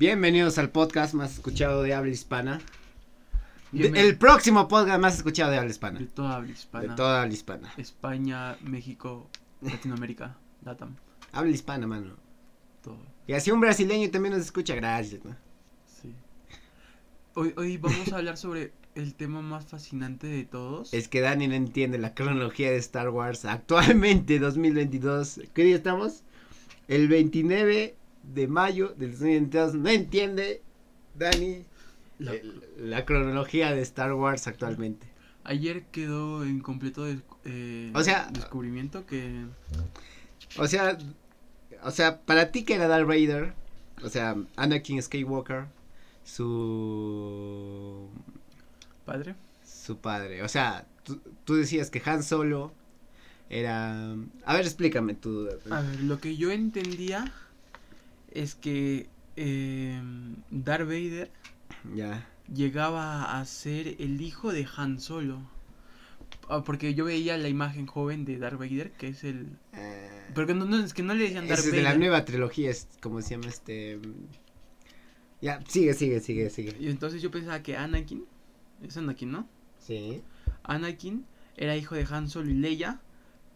Bienvenidos al podcast más escuchado de habla hispana. el próximo podcast más escuchado de habla hispana. De toda habla hispana. De toda habla hispana. España, México, Latinoamérica, Latam. Habla hispana, mano. Todo. Y así un brasileño también nos escucha, gracias, ¿no? Sí. Hoy, hoy vamos a hablar sobre el tema más fascinante de todos. Es que Dani no entiende la cronología de Star Wars actualmente, 2022. ¿Qué día estamos? El 29 de mayo del 2022. No entiende, Dani, la, cronología de Star Wars actualmente. Ayer quedó en completo eh, o sea, descubrimiento que... O sea, o sea, para ti que era Darth Vader, o sea, Anakin Skywalker, su padre. Su padre. O sea, tú, decías que Han Solo era... A ver, explícame tú. A ver, lo que yo entendía es que eh, Darth Vader ya. llegaba a ser el hijo de Han Solo. Ah, porque yo veía la imagen joven de Darth Vader, que es el... Eh, porque no, es que no le decían Darth Vader. Es de la nueva trilogía, es como se llama este... Ya, sigue, sigue, sigue, sigue. Y entonces yo pensaba que Anakin es Anakin, ¿no? Sí. Anakin era hijo de Han Solo y Leia,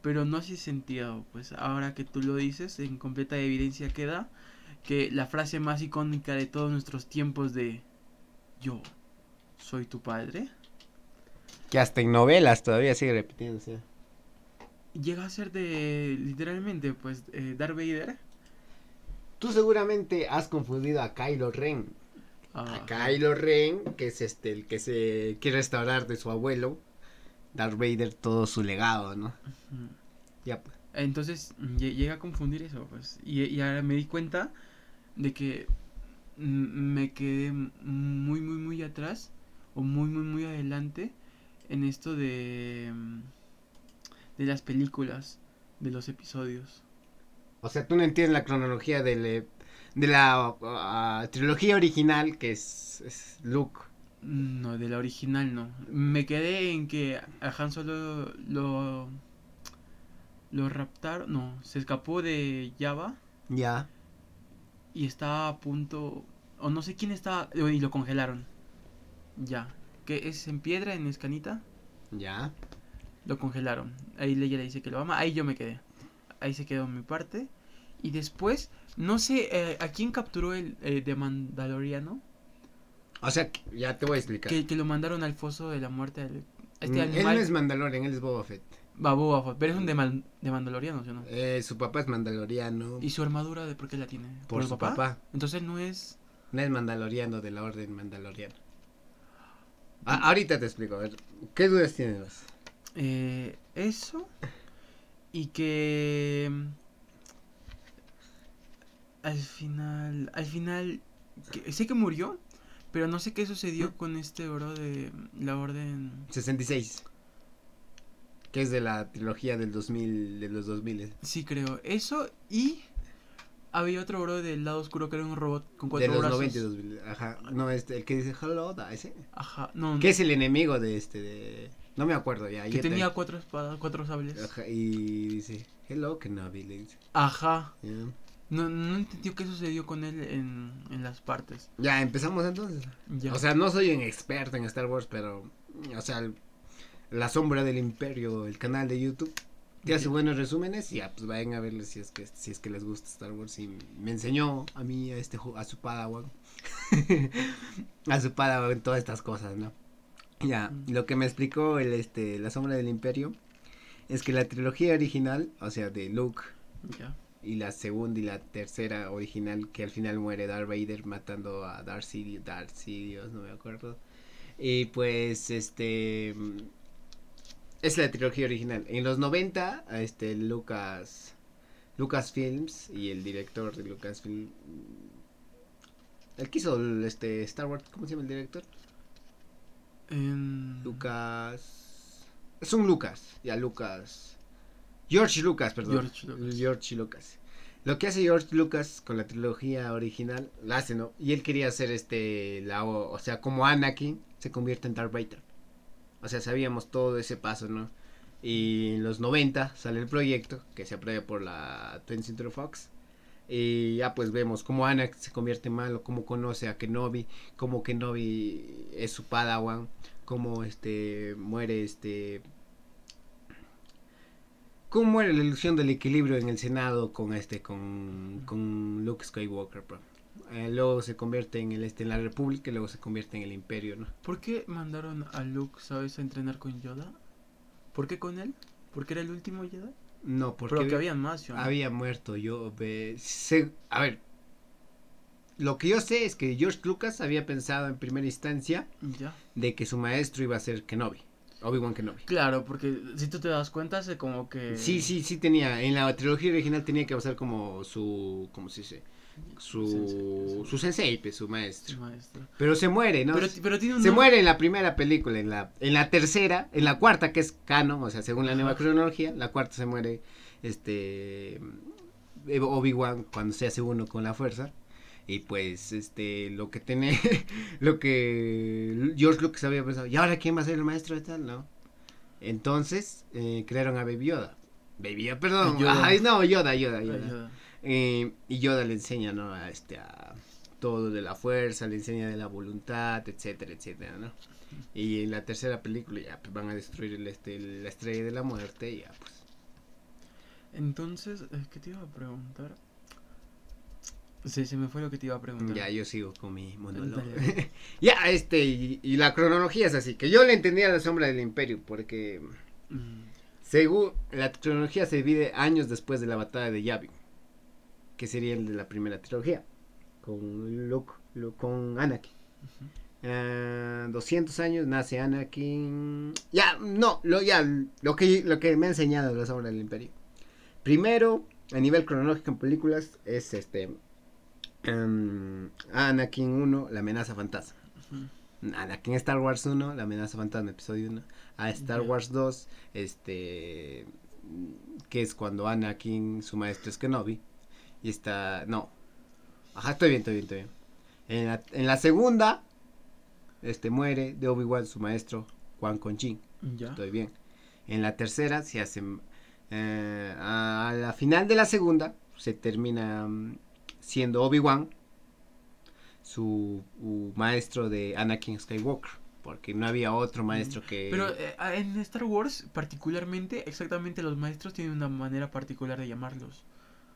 pero no hace sentido, pues ahora que tú lo dices, en completa evidencia queda que la frase más icónica de todos nuestros tiempos de yo soy tu padre. Que hasta en novelas todavía sigue repitiéndose. Llega a ser de, literalmente, pues, eh, Darth Vader. Tú seguramente has confundido a Kylo Ren a Kylo Ren, que es este el que se quiere restaurar de su abuelo, Darth Vader todo su legado, ¿no? Ya pues. Entonces llega a confundir eso, pues. Y, ahora me di cuenta de que me quedé muy, muy, muy atrás o muy, muy, muy adelante en esto de, de las películas, de los episodios. O sea, tú no entiendes la cronología del, de la uh, trilogía original que es, Luke. No, de la original no. Me quedé en que a Han Solo lo lo raptaron, no, se escapó de Java. Ya. Y estaba a punto o no sé quién estaba y lo congelaron. Ya. Que es en piedra en escanita. Ya. Lo congelaron. Ahí Leia le dice que lo ama. Ahí yo me quedé. Ahí se quedó mi parte. Y después, no sé, eh, ¿a quién capturó el eh, de Mandaloriano? O sea, ya te voy a explicar. Que, lo mandaron al foso de la muerte. este mm, Él no es Mandalorian, él es Boba Fett. Va, Boba Fett, pero es un de, de Mandaloriano, ¿sí o no? Eh, su papá es Mandaloriano. ¿Y su armadura de por qué la tiene? ¿Por, su papá? Entonces no es... No es Mandaloriano de la Orden Mandaloriana. Ah, ahorita te explico, a ver, ¿qué dudas tienes? Eh, eso y que al final, al final, sé que murió, pero no sé qué sucedió con este oro de la orden 66. Que es de la trilogía del 2000, de los 2000. Sí, creo. Eso y había otro oro del lado oscuro que era un robot con cuatro de los brazos. 90 y 2000. Ajá. No, este, el que dice hello, ese. Ajá, no. Que es el enemigo de este, de... No me acuerdo ya. Que tenía cuatro espadas, cuatro sables. Ajá, y dice, hello, Kenobi. Ajá. No, no entendió qué sucedió con él en, en las partes. Ya, empezamos entonces. O sea, no soy un experto en Star Wars, pero, o sea, La Sombra del Imperio, el canal de YouTube, te hace buenos resúmenes y ya, pues vayan a verles si es que, si es que les gusta Star Wars. Y me enseñó a mí, a, este, a su padawan, a su padawan todas estas cosas, ¿no? Ya, lo que me explicó el, este, La Sombra del Imperio es que la trilogía original, o sea, de Luke, y la segunda y la tercera original que al final muere Darth Vader matando a Darth Sidious, Darth Sidious, no me acuerdo. Y pues este es la trilogía original. En los 90 este Lucas Lucasfilms y el director de Lucasfilm el que hizo este Star Wars, ¿cómo se llama el director? Lucas es un Lucas, ya Lucas George Lucas, perdón. George Lucas. Lo que hace George Lucas con la trilogía original, la hace, ¿no? Y él quería hacer este, la, o, sea, como Anakin se convierte en Darth Vader. O sea, sabíamos todo ese paso, ¿no? Y en los 90 sale el proyecto que se aprueba por la 20th Century Fox. Y ya pues vemos cómo Ana se convierte en malo, cómo conoce a Kenobi, cómo Kenobi es su padawan, cómo este muere este cómo muere la ilusión del equilibrio en el Senado con este con, con Luke Skywalker, bro. Eh, luego se convierte en el este en la República y luego se convierte en el Imperio, ¿no? ¿Por qué mandaron a Luke, sabes, a entrenar con Yoda? ¿Por qué con él? ¿Porque era el último Jedi? No, porque Pero que había más, ¿no? había muerto yo ve, se- a ver lo que yo sé es que George Lucas había pensado en primera instancia Ya. de que su maestro iba a ser Kenobi, Obi-Wan Kenobi. Claro, porque si tú te das cuenta, hace como que... Sí, sí, sí tenía, en la trilogía original tenía que pasar como su, ¿cómo se dice? Su, Sensei. su sensei, pues, su maestro. maestro. Pero se muere, ¿no? Pero, pero tiene un Se nombre- muere en la primera película, en la, en la tercera, en la cuarta que es canon, o sea, según la nueva cronología, la cuarta se muere este eh, Obi-Wan cuando se hace uno con la fuerza. Y pues este lo que tiene lo que George Lucas había pensado, ¿y ahora quién va a ser el maestro de tal? No. Entonces, eh, crearon a Baby Yoda. Baby Yoda, perdón. Yoda. Ay, no, Yoda, Yoda, Ay, Yoda. Eh, y Yoda le enseña, ¿no? A este, a todo de la fuerza, le enseña de la voluntad, etcétera, etcétera, ¿no? Y en la tercera película ya pues, van a destruir el, este, la estrella de la muerte y ya pues. Entonces, eh, ¿qué te iba a preguntar? Sí, se me fue lo que te iba a preguntar. Ya yo sigo con mi monólogo. Ya, este, y, y la cronología es así, que yo le entendía la sombra del imperio, porque Mm, según la cronología se divide años después de la batalla de Yavin, que sería el de la primera trilogía, con Luke, Luke- con Anakin. ujú. Ah, 200 años nace Anakin. Ya, no, lo, ya, lo que, lo que me ha enseñado la sombra del imperio. Primero, a nivel cronológico en películas, es este. em, Anakin 1, la amenaza fantasma. Anakin Star Wars 1, la amenaza fantasma, episodio 1. A Star. Wars 2, este. Que es cuando Anakin, su maestro es Kenobi. Y está. No. Ajá, estoy bien, estoy bien, estoy bien. En la, en la segunda, este muere de Obi-Wan, su maestro, Quan Con Jin. Ya. Estoy bien. En la tercera se hace. eh, a la final de la segunda, se termina mm, siendo Obi-Wan, su uh, maestro de Anakin Skywalker. Porque no había otro maestro que. Pero eh, en Star Wars, particularmente, exactamente los maestros tienen una manera particular de llamarlos.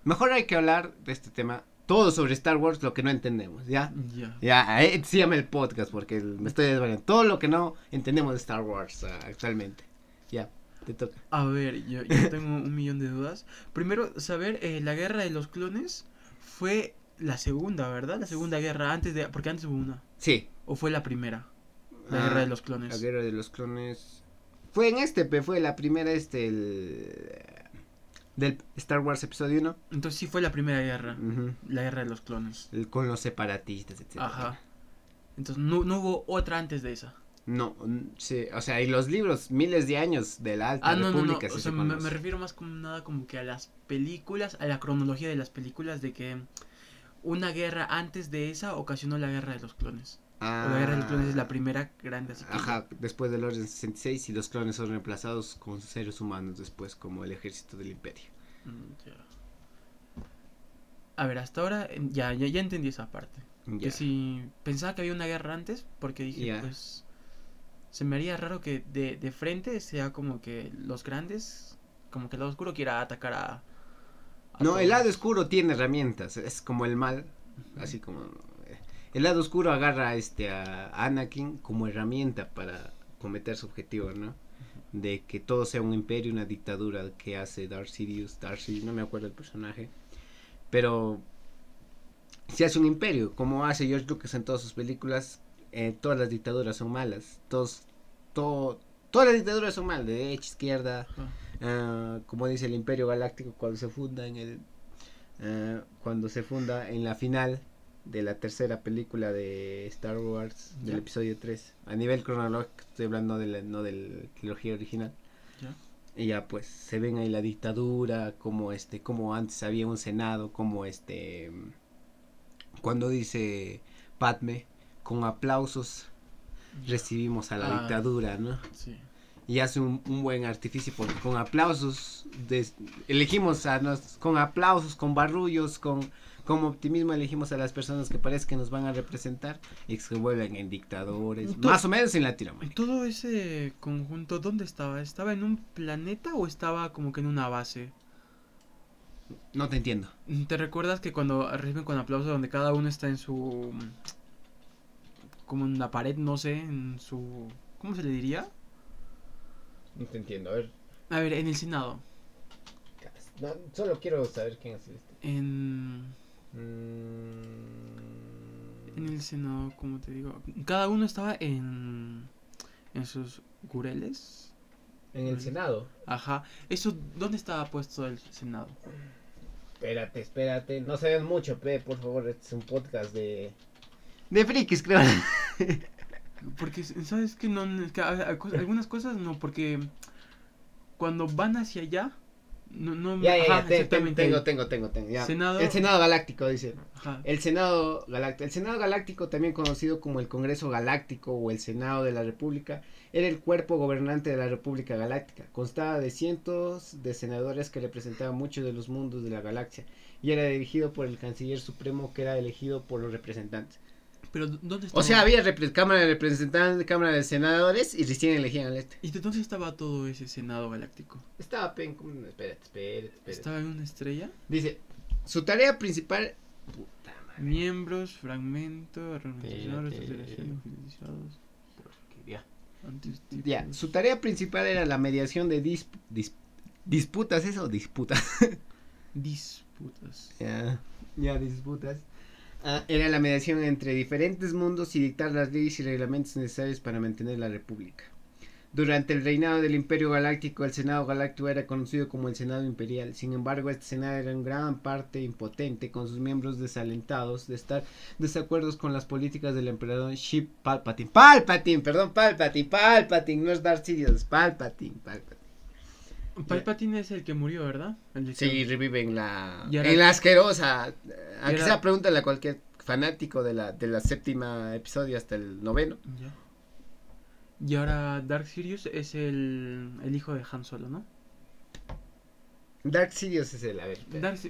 Mejor hay que hablar de este tema. Todo sobre Star Wars, lo que no entendemos, ¿ya? Ya. Ya, eh, llama el podcast porque me estoy desvariando. Todo lo que no entendemos de Star Wars ah, actualmente. Ya, te toca. A ver, yo, yo tengo un millón de dudas. Primero, saber, eh, la guerra de los clones fue la segunda, ¿verdad? La segunda guerra, antes de... Porque antes hubo una. Sí. ¿O fue la primera? La Ah, guerra de los La clones. guerra de los clones. Fue en este, pe, fue la primera, este, el. Del Star Wars episodio 1. Entonces sí fue la primera guerra. Ujú. La guerra de los clones. El- con los separatistas, etc. Ajá. Entonces no, no hubo otra antes de esa. No, sí, o sea, y los libros, miles de años de la Alta Ah, no, no, no. República. O sí sea, se me, me refiero más como nada como que a las películas, a la cronología de las películas de que una guerra antes de esa ocasionó la guerra de los clones. O la guerra de los clones es la primera grande así que- Ah, Ajá, después del Orden 66 y los clones son reemplazados con seres humanos después como el ejército del imperio. Mm. A ver, hasta ahora eh, ya, ya, ya entendí esa parte. Que si pensaba que había una guerra antes, porque dije, pues, se me haría raro que de, de frente sea como que los grandes, como que el lado oscuro quiera atacar a... a No, el lado oscuro tiene herramientas, es como el mal, así como eh, el lado oscuro agarra a este a Anakin como herramienta para cometer su objetivo, ¿no? De que todo sea un imperio, una dictadura que hace Darth Sidious, Darth Sidious, no me acuerdo el personaje, pero se hace un imperio, como hace George Lucas en todas sus películas, eh, todas las dictaduras son malas, todos, todo, todas las dictaduras son malas, de derecha, izquierda. Ah, como dice el Imperio Galáctico cuando se funda en el ah, cuando se funda en la final de la tercera película de Star Wars del episodio 3 a nivel cronológico estoy hablando de la, no de la trilogía original Ya. y ya pues se ven ahí la dictadura como este como antes había un senado como este cuando dice Padme con aplausos recibimos a la Ah. dictadura no Sí. y hace un, buen artificio porque con aplausos elegimos a nos, con aplausos, con barrullos, con como optimismo elegimos a las personas que parece que nos van a representar y que se vuelven en dictadores, más o menos en Latinoamérica. ¿Todo ese conjunto dónde estaba? ¿Estaba en un planeta o estaba como que en una base? No te entiendo. ¿Te recuerdas que cuando reciben con aplauso donde cada uno está en su como en la pared, no sé, en su ¿cómo se le diría? No te entiendo, a ver. A ver, en el Senado. solo quiero saber quién es este. En. En el Senado, como te digo, cada uno estaba en, en sus gureles. En el Senado. Ajá. Eso, ¿dónde estaba puesto el Senado? Espérate, espérate. No sabes mucho, pe, por favor. Este es un podcast de. De frikis, creo. porque, ¿sabes que No, algunas cosas no, porque cuando van hacia allá, no, no, ya, ya, tengo, tengo, tengo, tengo, ya. El Senado Galáctico, dice. El Senado Galáctico. El Senado Galáctico, también conocido como el Congreso Galáctico o el Senado de la República, era el cuerpo gobernante de la República Galáctica. Constaba de cientos de senadores que representaban muchos de los mundos de la galaxia y era dirigido por el Canciller Supremo que era elegido por los representantes. Pero ¿dónde estaba? O sea, había Cámara de Representantes, Cámara de Senadores y recién elegían al este. ¿Y de dónde estaba todo ese Senado Galáctico? Estaba en espérate, espérate, espérate. ¿Estaba en una estrella? Dice, su tarea principal puta madre. Miembros, fragmento, ya. Ya, su tarea principal era la mediación de disputas, ¿eso? Disputas. disputas. Ya, ya, disputas Ah, era la mediación entre diferentes mundos y dictar las leyes y reglamentos necesarios para mantener la república. Durante el reinado del Imperio Galáctico, el Senado Galáctico era conocido como el Senado Imperial. Sin embargo, este Senado era en gran parte impotente, con sus miembros desalentados de estar desacuerdos con las políticas del emperador Ship Palpatine. Palpatine, perdón, Palpatine, Palpatine, no es Darth Sidious, Palpatine, Palpatine. Palpatine es el que murió, ¿verdad? sí, revive en la, en la asquerosa. Aunque sea, pregúntale a cualquier fanático de la, de la séptima episodio hasta el noveno. Y ahora Dark Sirius es el, el hijo de Han Solo, ¿no? Dark Sirius es el, a ver.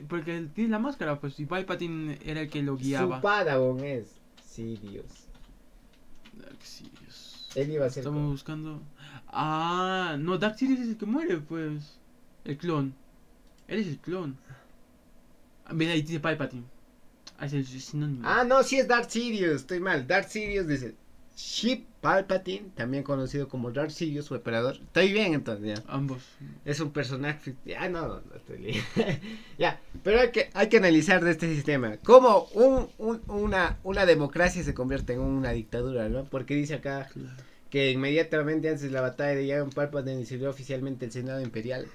porque él tiene la máscara, pues, y Palpatine era el que lo guiaba. Su Padawan es Sirius. Dark Sirius. Él iba a ser. Estamos buscando. Ah, no, Dark Sirius es el que muere, pues. El clon. Él es el clon. Mira, ahí dice Palpatine. Ah, es el sinónimo. Ah, no, sí es Darth Sirius, estoy mal. Darth Sirius dice Ship Palpatine, también conocido como Darth Sirius, su operador. Estoy bien entonces, ya. Ambos. Es un personaje. Ah, no, no, estoy bien. ya, pero hay que, hay que analizar de este sistema. Cómo un, un, una, una democracia se convierte en una dictadura, ¿no? Porque dice acá que inmediatamente antes de la batalla de Yavin Palpatine sirvió oficialmente el Senado Imperial.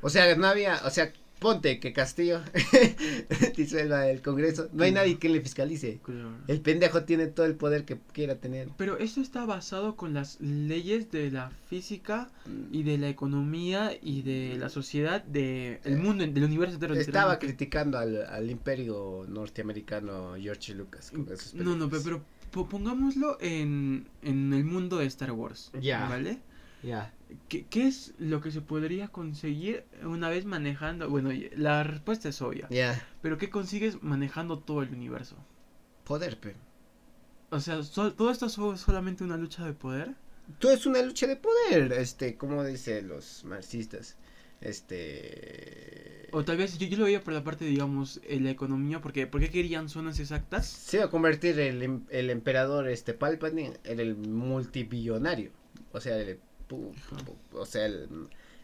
O sea, no había, o sea, ponte que Castillo disuelva del Congreso, no hay nadie que le fiscalice. El pendejo tiene todo el poder que quiera tener. Pero eso está basado con las leyes de la física y de la economía y de la sociedad del de mundo, del universo entero. Estaba criticando al, al, imperio norteamericano George Lucas. no, no, pero, pongámoslo en, en el mundo de Star Wars. Ya. ¿Vale? Ya. ¿Qué, es lo que se podría conseguir una vez manejando? Bueno, la respuesta es obvia. Ya. Pero ¿qué consigues manejando todo el universo? Poder, pero. O sea, ¿todo esto es solamente una lucha de poder? Todo es una lucha de poder, este, como dicen los marxistas. Este. O tal vez yo, yo lo veía por la parte, digamos, en la economía, porque ¿por qué querían zonas exactas? Se iba a convertir el, em, el emperador este Palpatine en el multibillonario. O sea, el o sea,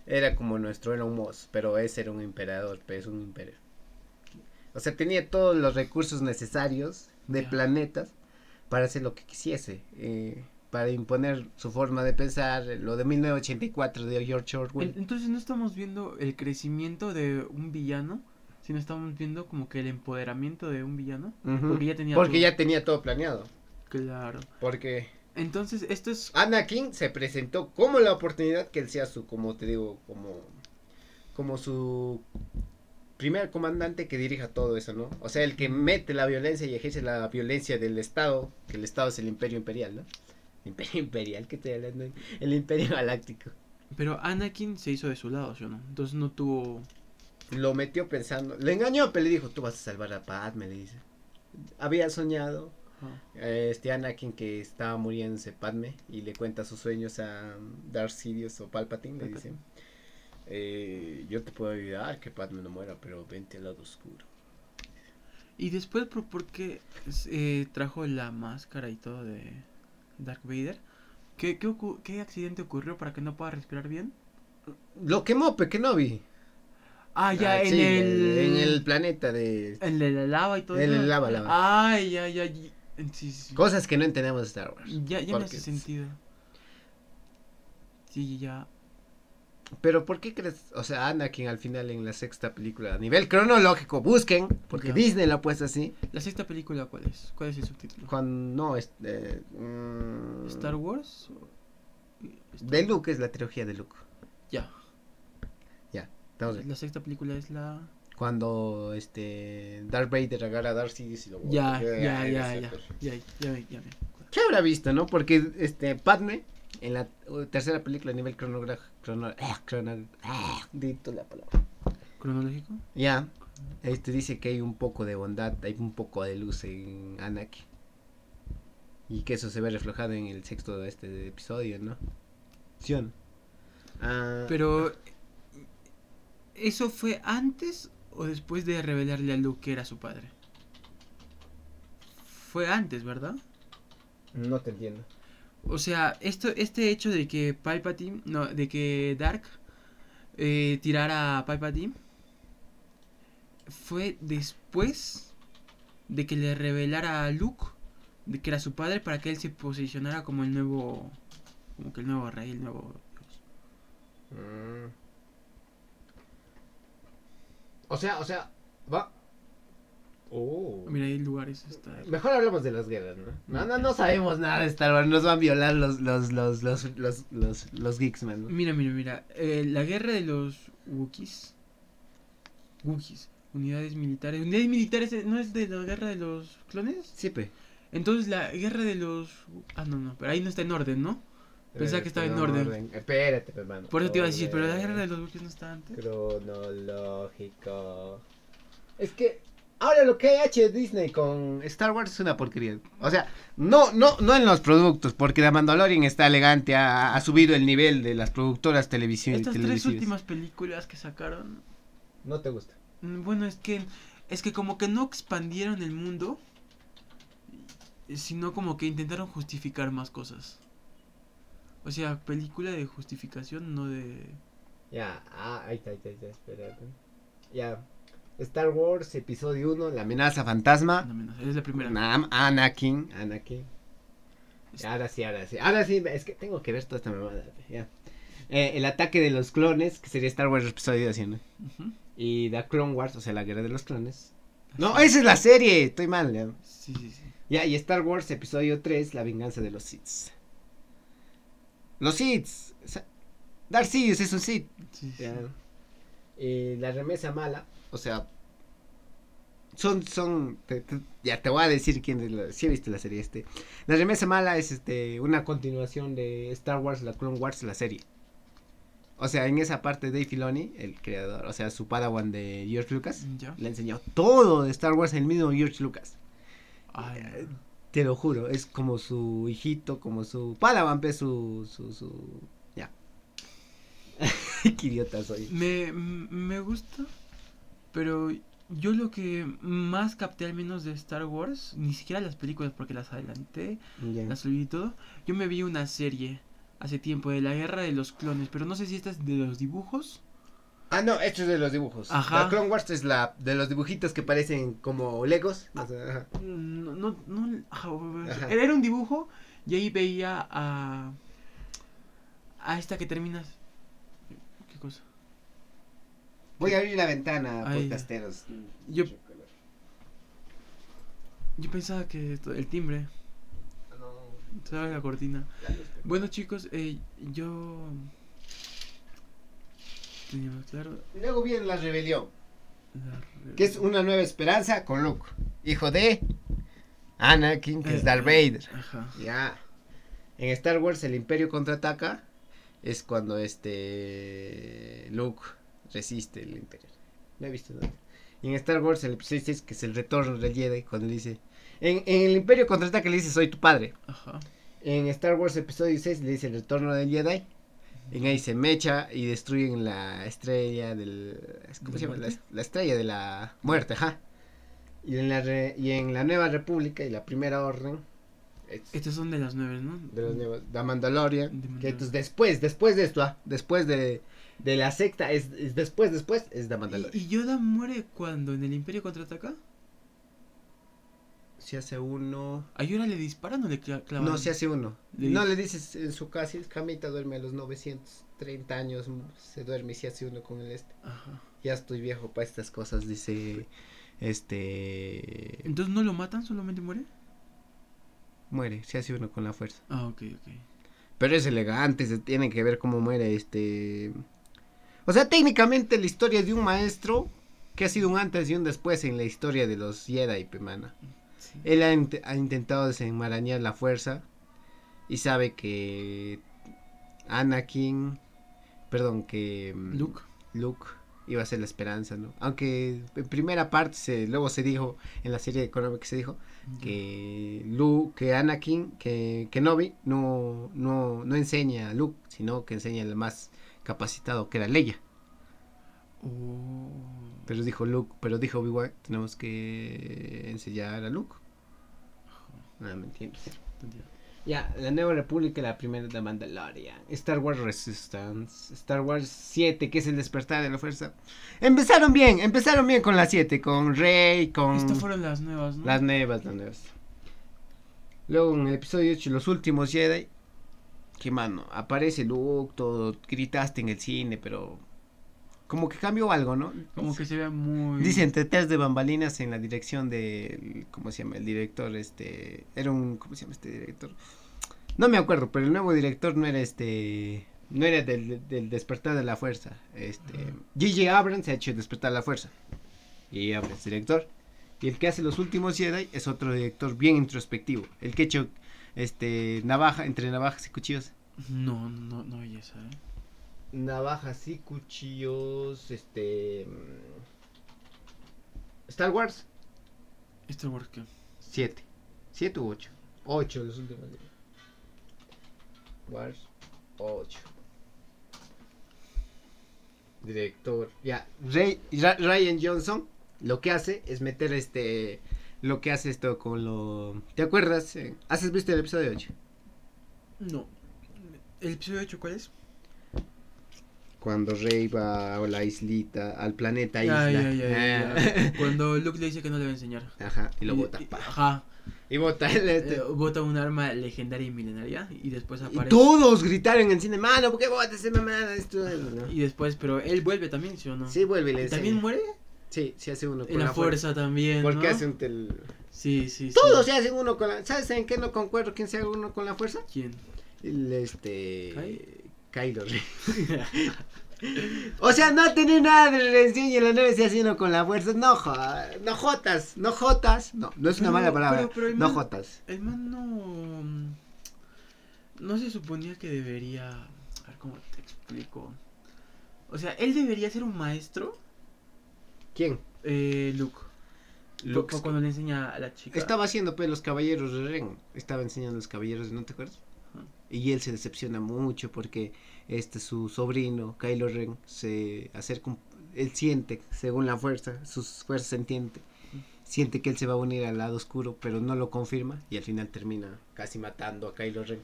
era como nuestro Elon Musk, pero ese era un emperador, pero es un imperio. O sea, tenía todos los recursos necesarios de planetas para hacer lo que quisiese. Eh, para imponer su forma de pensar, lo de 1984 de George Orwell. Entonces no estamos viendo el crecimiento de un villano, sino estamos viendo como que el empoderamiento de un villano. Porque ya tenía porque ya tenía todo planeado. Claro. Porque entonces, esto es... Anakin se presentó como la oportunidad que él sea su, como te digo, como, como su primer comandante que dirija todo eso, ¿no? O sea, el que mete la violencia y ejerce la violencia del Estado, que el Estado es el imperio imperial, ¿no? Imperio Imperial, ¿qué estoy hablando? El Imperio Galáctico. Pero Anakin se hizo de su lado, ¿sí o no? Entonces no tuvo... Lo metió pensando, le engañó, pero le dijo, tú vas a salvar a Padme, le dice. Había soñado este Anakin que estaba muriéndose Padme y le cuenta sus sueños a Darth Sidious o Palpatine, le dice, eh, yo te puedo ayudar que Padme no muera, pero vente al lado oscuro. Y después, ¿por, qué eh, trajo la máscara y todo de Darth Vader? ¿Qué, qué, ¿Qué accidente ocurrió para que no pueda respirar bien? Lo quemó Pequenovi. Ah, ya, ah, en el... En el planeta de... En el lava y todo En el lava, lava. Ay, ay, ay. Cosas que no entendemos de Star Wars. Ya, ya me hace sentido. Sí, ya. Pero ¿por qué crees? O sea, Anakin al final en la sexta película, a nivel cronológico, busquen, porque Disney la ha puesto así. ¿La sexta película cuál es? ¿Cuál es el subtítulo? Cuando, no, es... Eh, mm, ¿Star Wars? De Luke es la trilogía de Luke. Ya. Ya, La sexta película es la cuando este Darth Vader agarra a Darth Sidious y lo ya, ya, ya, ya, ya, ya, ya, ya, ¿Qué habrá visto, no? Porque este Padme en la tercera película a nivel cronológico crono, crono, la palabra. cronológico ya este dice que hay un poco de bondad hay un poco de luz en Anakin y que eso se ve reflejado en el sexto de este episodio no Sion. Ah, pero eso fue antes o después de revelarle a Luke que era su padre? Fue antes, ¿verdad? No te entiendo. O sea, esto, este hecho de que Palpatine, no, de que Dark eh, tirara a Palpatine fue después de que le revelara a Luke de que era su padre para que él se posicionara como el nuevo, como que el nuevo rey, el nuevo Dios. Mm. O sea, o sea, va. Oh. Mira, hay lugares. Está... Mejor hablamos de las guerras, ¿no? No, no, no sabemos nada de Star Wars. Nos van a violar los, los, los, los, los, los, los geeks, man. Mira, mira, mira. Eh, la guerra de los Wookiees. Wookiees. Unidades militares. ¿Unidades militares eh, no es de la guerra de los clones? Sí, pe. Entonces la guerra de los. Ah, no, no. Pero ahí no está en orden, ¿no? Pensaba que estaba en orden. Espérate, hermano. Por eso te iba a decir, pero la guerra de los buques no está antes. Cronológico. Es que ahora lo que ha hecho Disney con Star Wars es una porquería. O sea, no, no, no en los productos, porque The Mandalorian está elegante, ha, subido el nivel de las productoras televisivas. Estas tres últimas películas que sacaron. No te gusta. Mm, bueno, es que es que como que no expandieron el mundo, sino como que intentaron justificar más cosas. O sea, película de justificación, no de... Ya, ah, ahí está, ahí está, ahí está, espérate. Ya, Star Wars, episodio 1, La amenaza fantasma. La amenaza, es la primera. Nam, Anakin, Anakin. Ahora sí, ahora sí. Ahora sí, es que tengo que ver toda esta mamada. Ya. Eh, el ataque de los clones, que sería Star Wars episodio 2, ¿no? Y The Clone Wars, o sea, la guerra de los clones. No, esa es la serie, estoy mal, ya. Sí, sí, sí. Ya, y Star Wars, episodio 3, La venganza de los Sith. Los Siths. Darth Sidious es un Sith. Y la remesa mala, o sea, son, son, ya te voy a decir quién es la, si he visto la serie este. La remesa mala es este, una continuación de Star Wars, la Clone Wars, la serie. O sea, en esa parte Dave Filoni, el creador, o sea, su padawan de George Lucas, le enseñó todo de Star Wars el mismo George Lucas. Ay, eh, te lo juro, es como su hijito, como su Padawan, su, su, su, ya. Qué idiota soy. Me, me gusta, pero yo lo que más capté al menos de Star Wars, ni siquiera las películas porque las adelanté, las subí y todo, yo me vi una serie hace tiempo de la guerra de los clones, pero no sé si esta es de los dibujos Ah, no, esto es de los dibujos. Ajá. La Clone Wars es la de los dibujitos que parecen como Legos. Ah, no, no, no, Era un dibujo y ahí veía a. A esta que terminas. ¿Qué cosa? Voy a abrir la ventana, podcasteros. Yo. Yo pensaba que el timbre. No. la cortina. Bueno, chicos, eh, yo y luego viene la rebelión. Que es una nueva esperanza con Luke. Hijo de Anakin, que es eh, Darth Vader. Ya. En Star Wars el Imperio contraataca es cuando este Luke resiste el Imperio. No he visto nada. Y en Star Wars el episodio 6 que es el retorno del Jedi cuando le dice en, en el Imperio contraataca le dice soy tu padre. Ajá. En Star Wars episodio 6 le dice el retorno del Jedi. En ahí se mecha y destruyen la estrella del ¿cómo se llama? La, estrella de la muerte, ajá. Y en la y en la Nueva República y la Primera Orden estos son de las nueve, ¿no? De las nueve. The Mandalorian. Que entonces después, después de esto, ah, después de, de la secta, es, es, después, después, es The Mandalorian. ¿Y, Yoda muere cuando? ¿En el Imperio contraataca? Se hace uno. ¿A Yoda le disparan o le clavan? No, se hace uno. no, le dices en su casa, camita duerme a los 930 años, se duerme y se hace uno con el este. Ajá. Ya estoy viejo para estas cosas, dice. Este. ¿Entonces no lo matan, solamente muere? muere, se hace uno con la fuerza. Ah, ok, ok. Pero es elegante, se tiene que ver cómo muere este... O sea, técnicamente la historia de un maestro que ha sido un antes y un después en la historia de los Jedi, Pemana. Él ha, ha, intentado desenmarañar la fuerza y sabe que Anakin, perdón, que mm, Luke, Luke iba a ser la esperanza, ¿no? Aunque en primera parte se, luego se dijo, en la serie de que se dijo, que Luke, que Anakin, que, que Novi no, no, no enseña a Luke, sino que enseña más capacitado, que era Leia. Oh. Pero dijo Luke, pero dijo Obi-Wan, tenemos que enseñar a Luke. No, me entiendes. Ya, la Nueva República, la primera de Mandalorian. Star Wars Resistance. Star Wars 7, que es el despertar de la fuerza. Empezaron bien, empezaron bien con la 7, con Rey, con... Estas fueron las nuevas, ¿no? Las nuevas, las nuevas. Luego en el episodio 8, los últimos Jedi. Que mano, aparece Luke, todo, gritaste en el cine, pero como que cambió algo, ¿no? Como que se ve muy... Dicen detrás de bambalinas en la dirección de, ¿cómo se llama? El director, este, era un, ¿cómo se llama este director? No me acuerdo, pero el nuevo director no era este, no era del, del despertar de la fuerza. Este, Gigi Abrams se ha hecho despertar la fuerza. Y Abrams, director. Y el que hace los últimos Jedi es otro director bien introspectivo. El que ha hecho, este, navaja, entre navajas y cuchillos. No, no, no hay esa, ¿eh? navajas y cuchillos, este... Star Wars. Star Wars qué? Siete. Siete u ocho. Ocho los últimos. Wars. Ocho. Director. Ya. Ryan Johnson lo que hace es meter este... Lo que hace esto con lo... ¿Te acuerdas? ¿Has visto el episodio 8? No. ¿El episodio 8 cuál es? cuando Rey va a la islita, al planeta isla. Ya, ah. cuando Luke le dice que no le va a enseñar. Ajá, y lo bota. ajá. Y bota el este. Eh, bota un arma legendaria y milenaria y después aparece. Y todos gritaron en el cine, mano, ¿por qué botas ese mamada? Esto, Y después, pero él vuelve también, ¿sí o no? Sí, vuelve y le ¿También muere? Sí, se hace uno con en la, fuerza, también. Porque hacen el... Sí, sí, Todos se hacen uno con la. ¿Sabes en qué no concuerdo quién se hace uno con la fuerza? ¿Quién? El este. Kylo O sea, no tiene nada de redención y en la nueve se haciendo con la fuerza. No, no jotas, no jotas. No, no es una mala palabra. no jotas. El man no. No se suponía que debería. A ver cómo te explico. O sea, él debería ser un maestro. ¿Quién? Eh, Luke. Luke. Cuando le enseña a la chica. Estaba haciendo pues los caballeros de Ren. Estaba enseñando a los caballeros, ¿no te acuerdas? Y él se decepciona mucho porque este su sobrino, Kylo Ren, se acerca, él siente, según la fuerza, sus fuerzas entiende, siente que él se va a unir al lado oscuro, pero no lo confirma y al final termina casi matando a Kylo Ren.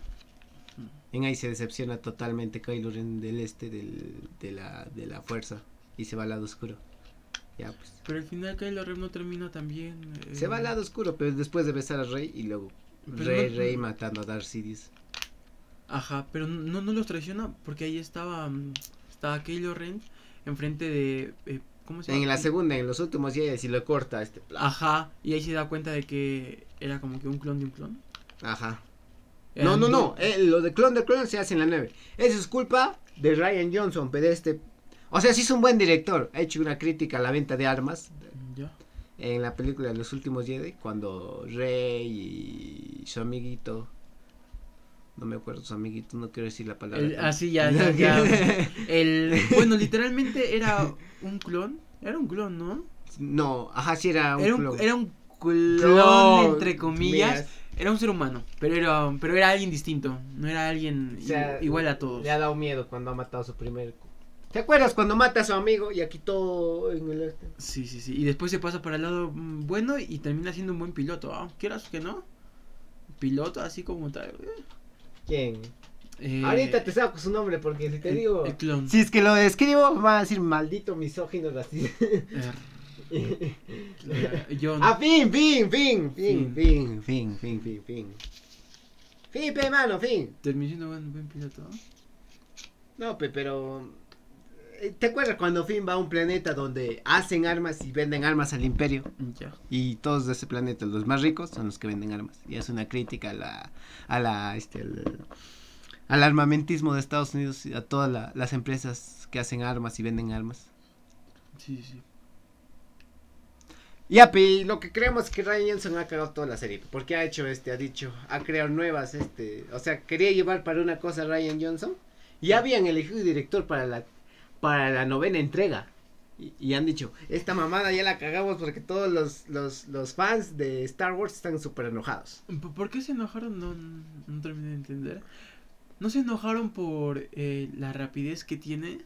En ahí se decepciona totalmente Kylo Ren del este del, de, la, de la fuerza y se va al lado oscuro. Ya, pues. Pero al final Kylo Ren no termina también. Se va al eh, lado oscuro, pero después de besar a Rey y luego Rey, Rey matando a Darth Sidious. Ajá, pero no, no los traiciona porque ahí estaba, mm, estaba Kylo Ren enfrente de... Eh, ¿Cómo se llama? En la segunda, en los últimos días, y lo corta este plan. Ajá, y ahí se da cuenta de que era como que un clon de un clon. Ajá. no, no, no, eh, lo de clon de clon se hace en la 9. Eso es culpa de Ryan Johnson, pero este... O sea, sí es un buen director. Ha hecho una crítica a la venta de armas. Ya. En la película de los últimos Jedi, cuando Rey y su amiguito no me acuerdo su amiguito, no quiero decir la palabra. ah, sí, ya, ya, ya. el, bueno, literalmente era un clon, era un clon, ¿no? No, ajá, sí era un era clon. Era un clon, entre comillas. Era un ser humano, pero era, pero era alguien distinto, no era alguien igual a todos. Le ha dado miedo cuando ha matado a su primer... ¿Te acuerdas cuando mata a su amigo y aquí todo en el este? Sí, sí, sí. Y después se pasa para el lado mm, bueno y termina siendo un buen piloto, ¿ah? ¿Quieras que no? Piloto así como tal. ¿Quién? Eh, Ahorita te saco su nombre porque si te digo. El clon. Si es que lo describo, va a decir maldito misógino así. John. Ah, fin, fin, fin, fin, fin, fin, fin, fin, fin. Fin, pe, mano, fin. Terminé siendo buen, buen piloto. No, pe, pero. ¿Te acuerdas cuando Finn va a un planeta donde hacen armas y venden armas al imperio? Ya. Y todos de ese planeta, los más ricos, son los que venden armas. Y es una crítica a la, a la, este, al, armamentismo de Estados Unidos y a todas las empresas que hacen armas y venden armas. Sí, sí. Ya, y lo que creemos es que Ryan Johnson ha cagado toda la serie. Porque ha hecho este, ha dicho, ha creado nuevas, este, o sea, quería llevar para una cosa a Ryan Johnson. Y habían elegido director para la, para la novena entrega. Y, han dicho, esta mamada ya la cagamos porque todos los, los, los fans de Star Wars están súper enojados. ¿Por qué se enojaron? No, no terminé de entender. ¿No se enojaron por eh, la rapidez que tiene?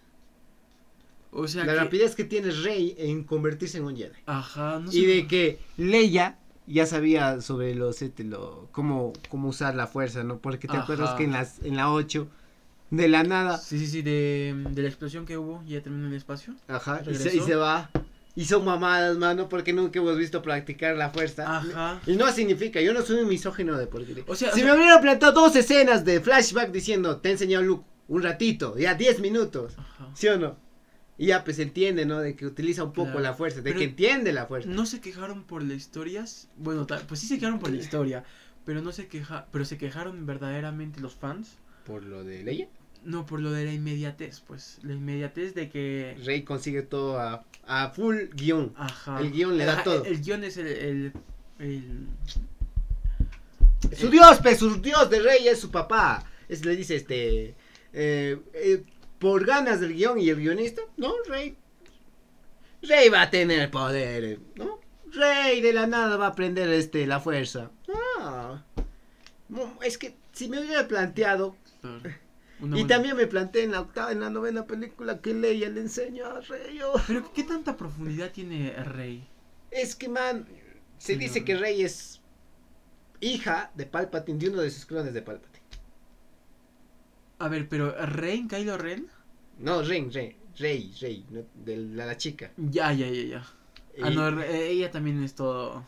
O sea, la rapidez que tiene Rey en convertirse en un Jedi. Ajá, no sé. Y de que Leia ya sabía sobre los este, lo, cómo, cómo usar la fuerza, ¿no? Porque te acuerdas que en las en la 8 de la nada. Sí, sí, sí, de, de la explosión que hubo, ya terminó el espacio. Ajá, y se, y se, va. Y son mamadas, mano, porque nunca hemos visto practicar la fuerza. Ajá. Y no significa, yo no soy un misógino de porquería. O sea, si me hubiera plantado dos escenas de flashback diciendo, te he enseñado Luke un ratito, ya 10 minutos. Ajá. ¿Sí o no? Y ya pues entiende, ¿no? De que utiliza un poco la fuerza, de que entiende la fuerza. No se quejaron por las historias, bueno, pues sí se quejaron por la historia, pero no se queja, pero se quejaron verdaderamente los fans. ¿Por lo de Leia? No, por lo de la inmediatez, pues, la inmediatez de que... Rey consigue todo a, a full guion. Ajá. El guion le da todo. El, guion es el... el, el su dios, pues, su dios de Rey es su papá. Es, le dice, este... Eh, eh, por ganas del guion y el guionista, no, Rey. Rey va a tener poder, ¿no? Rey de la nada va a aprender este la fuerza. Ah. Es que si me hubiera planteado y también me planteé en la octava, en la novena película que Leia le enseñó a Rey. Oh. Pero ¿qué tanta profundidad tiene Rey? Es que man, se dice que Rey es hija de Palpatine, de uno de sus clones de Palpatine. A ver, pero ¿Rey, Kylo Ren? No, Rey, Rey, Rey, Rey, de la, chica. Ya, ya, ya, ya. Ah, no, ella también es todo.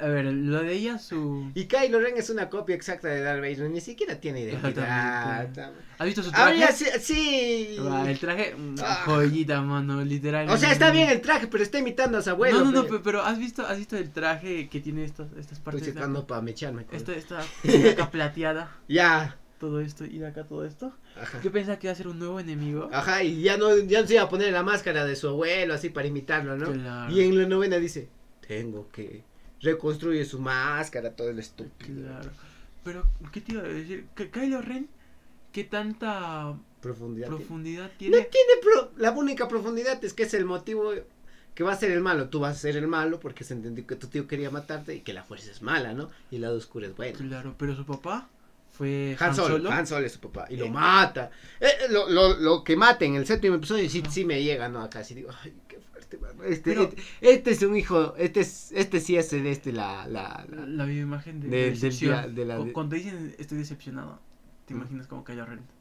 A ver, lo de ella, su. Y Kylo Ren es una copia exacta de Darth Vader, ni siquiera tiene identidad. ¿Has visto su traje? Ah, sí. sí. el traje, ah. joyita, mano, literal. O sea, está bien el traje, pero está imitando a su abuelo. No, no, no, pero, ¿has visto has visto el traje que tiene estas, estas partes? Estoy checando para mecharme. Esta, esta, esta plateada. Ya todo esto y de acá todo esto. Yo pensaba que iba a ser un nuevo enemigo. Ajá, y ya no, ya no se iba a poner la máscara de su abuelo así para imitarlo, ¿no? Y en la novena dice, tengo que reconstruir su máscara, todo el estúpido. Claro. Pero, ¿qué te iba a decir? Kylo Ren, ¿qué tanta profundidad, profundidad tiene? No tiene la única profundidad es que es el motivo que va a ser el malo. Tú vas a ser el malo porque se entendió que tu tío quería matarte y que la fuerza es mala, ¿no? Y el lado oscuro es bueno. Claro, pero su papá fue Han, Solo. Han Solo es su papá. Y lo eh, mata. Eh, eh, lo, lo, lo, que mata en el séptimo episodio sí, sí me llega, ¿no? Acá sí digo, ay, qué mano. Este, este, este, es un hijo, este es, este sí es de este, la, la, la, la viva imagen de, de, de, de la, Cuando dicen estoy decepcionado, te imaginas como cayó renta.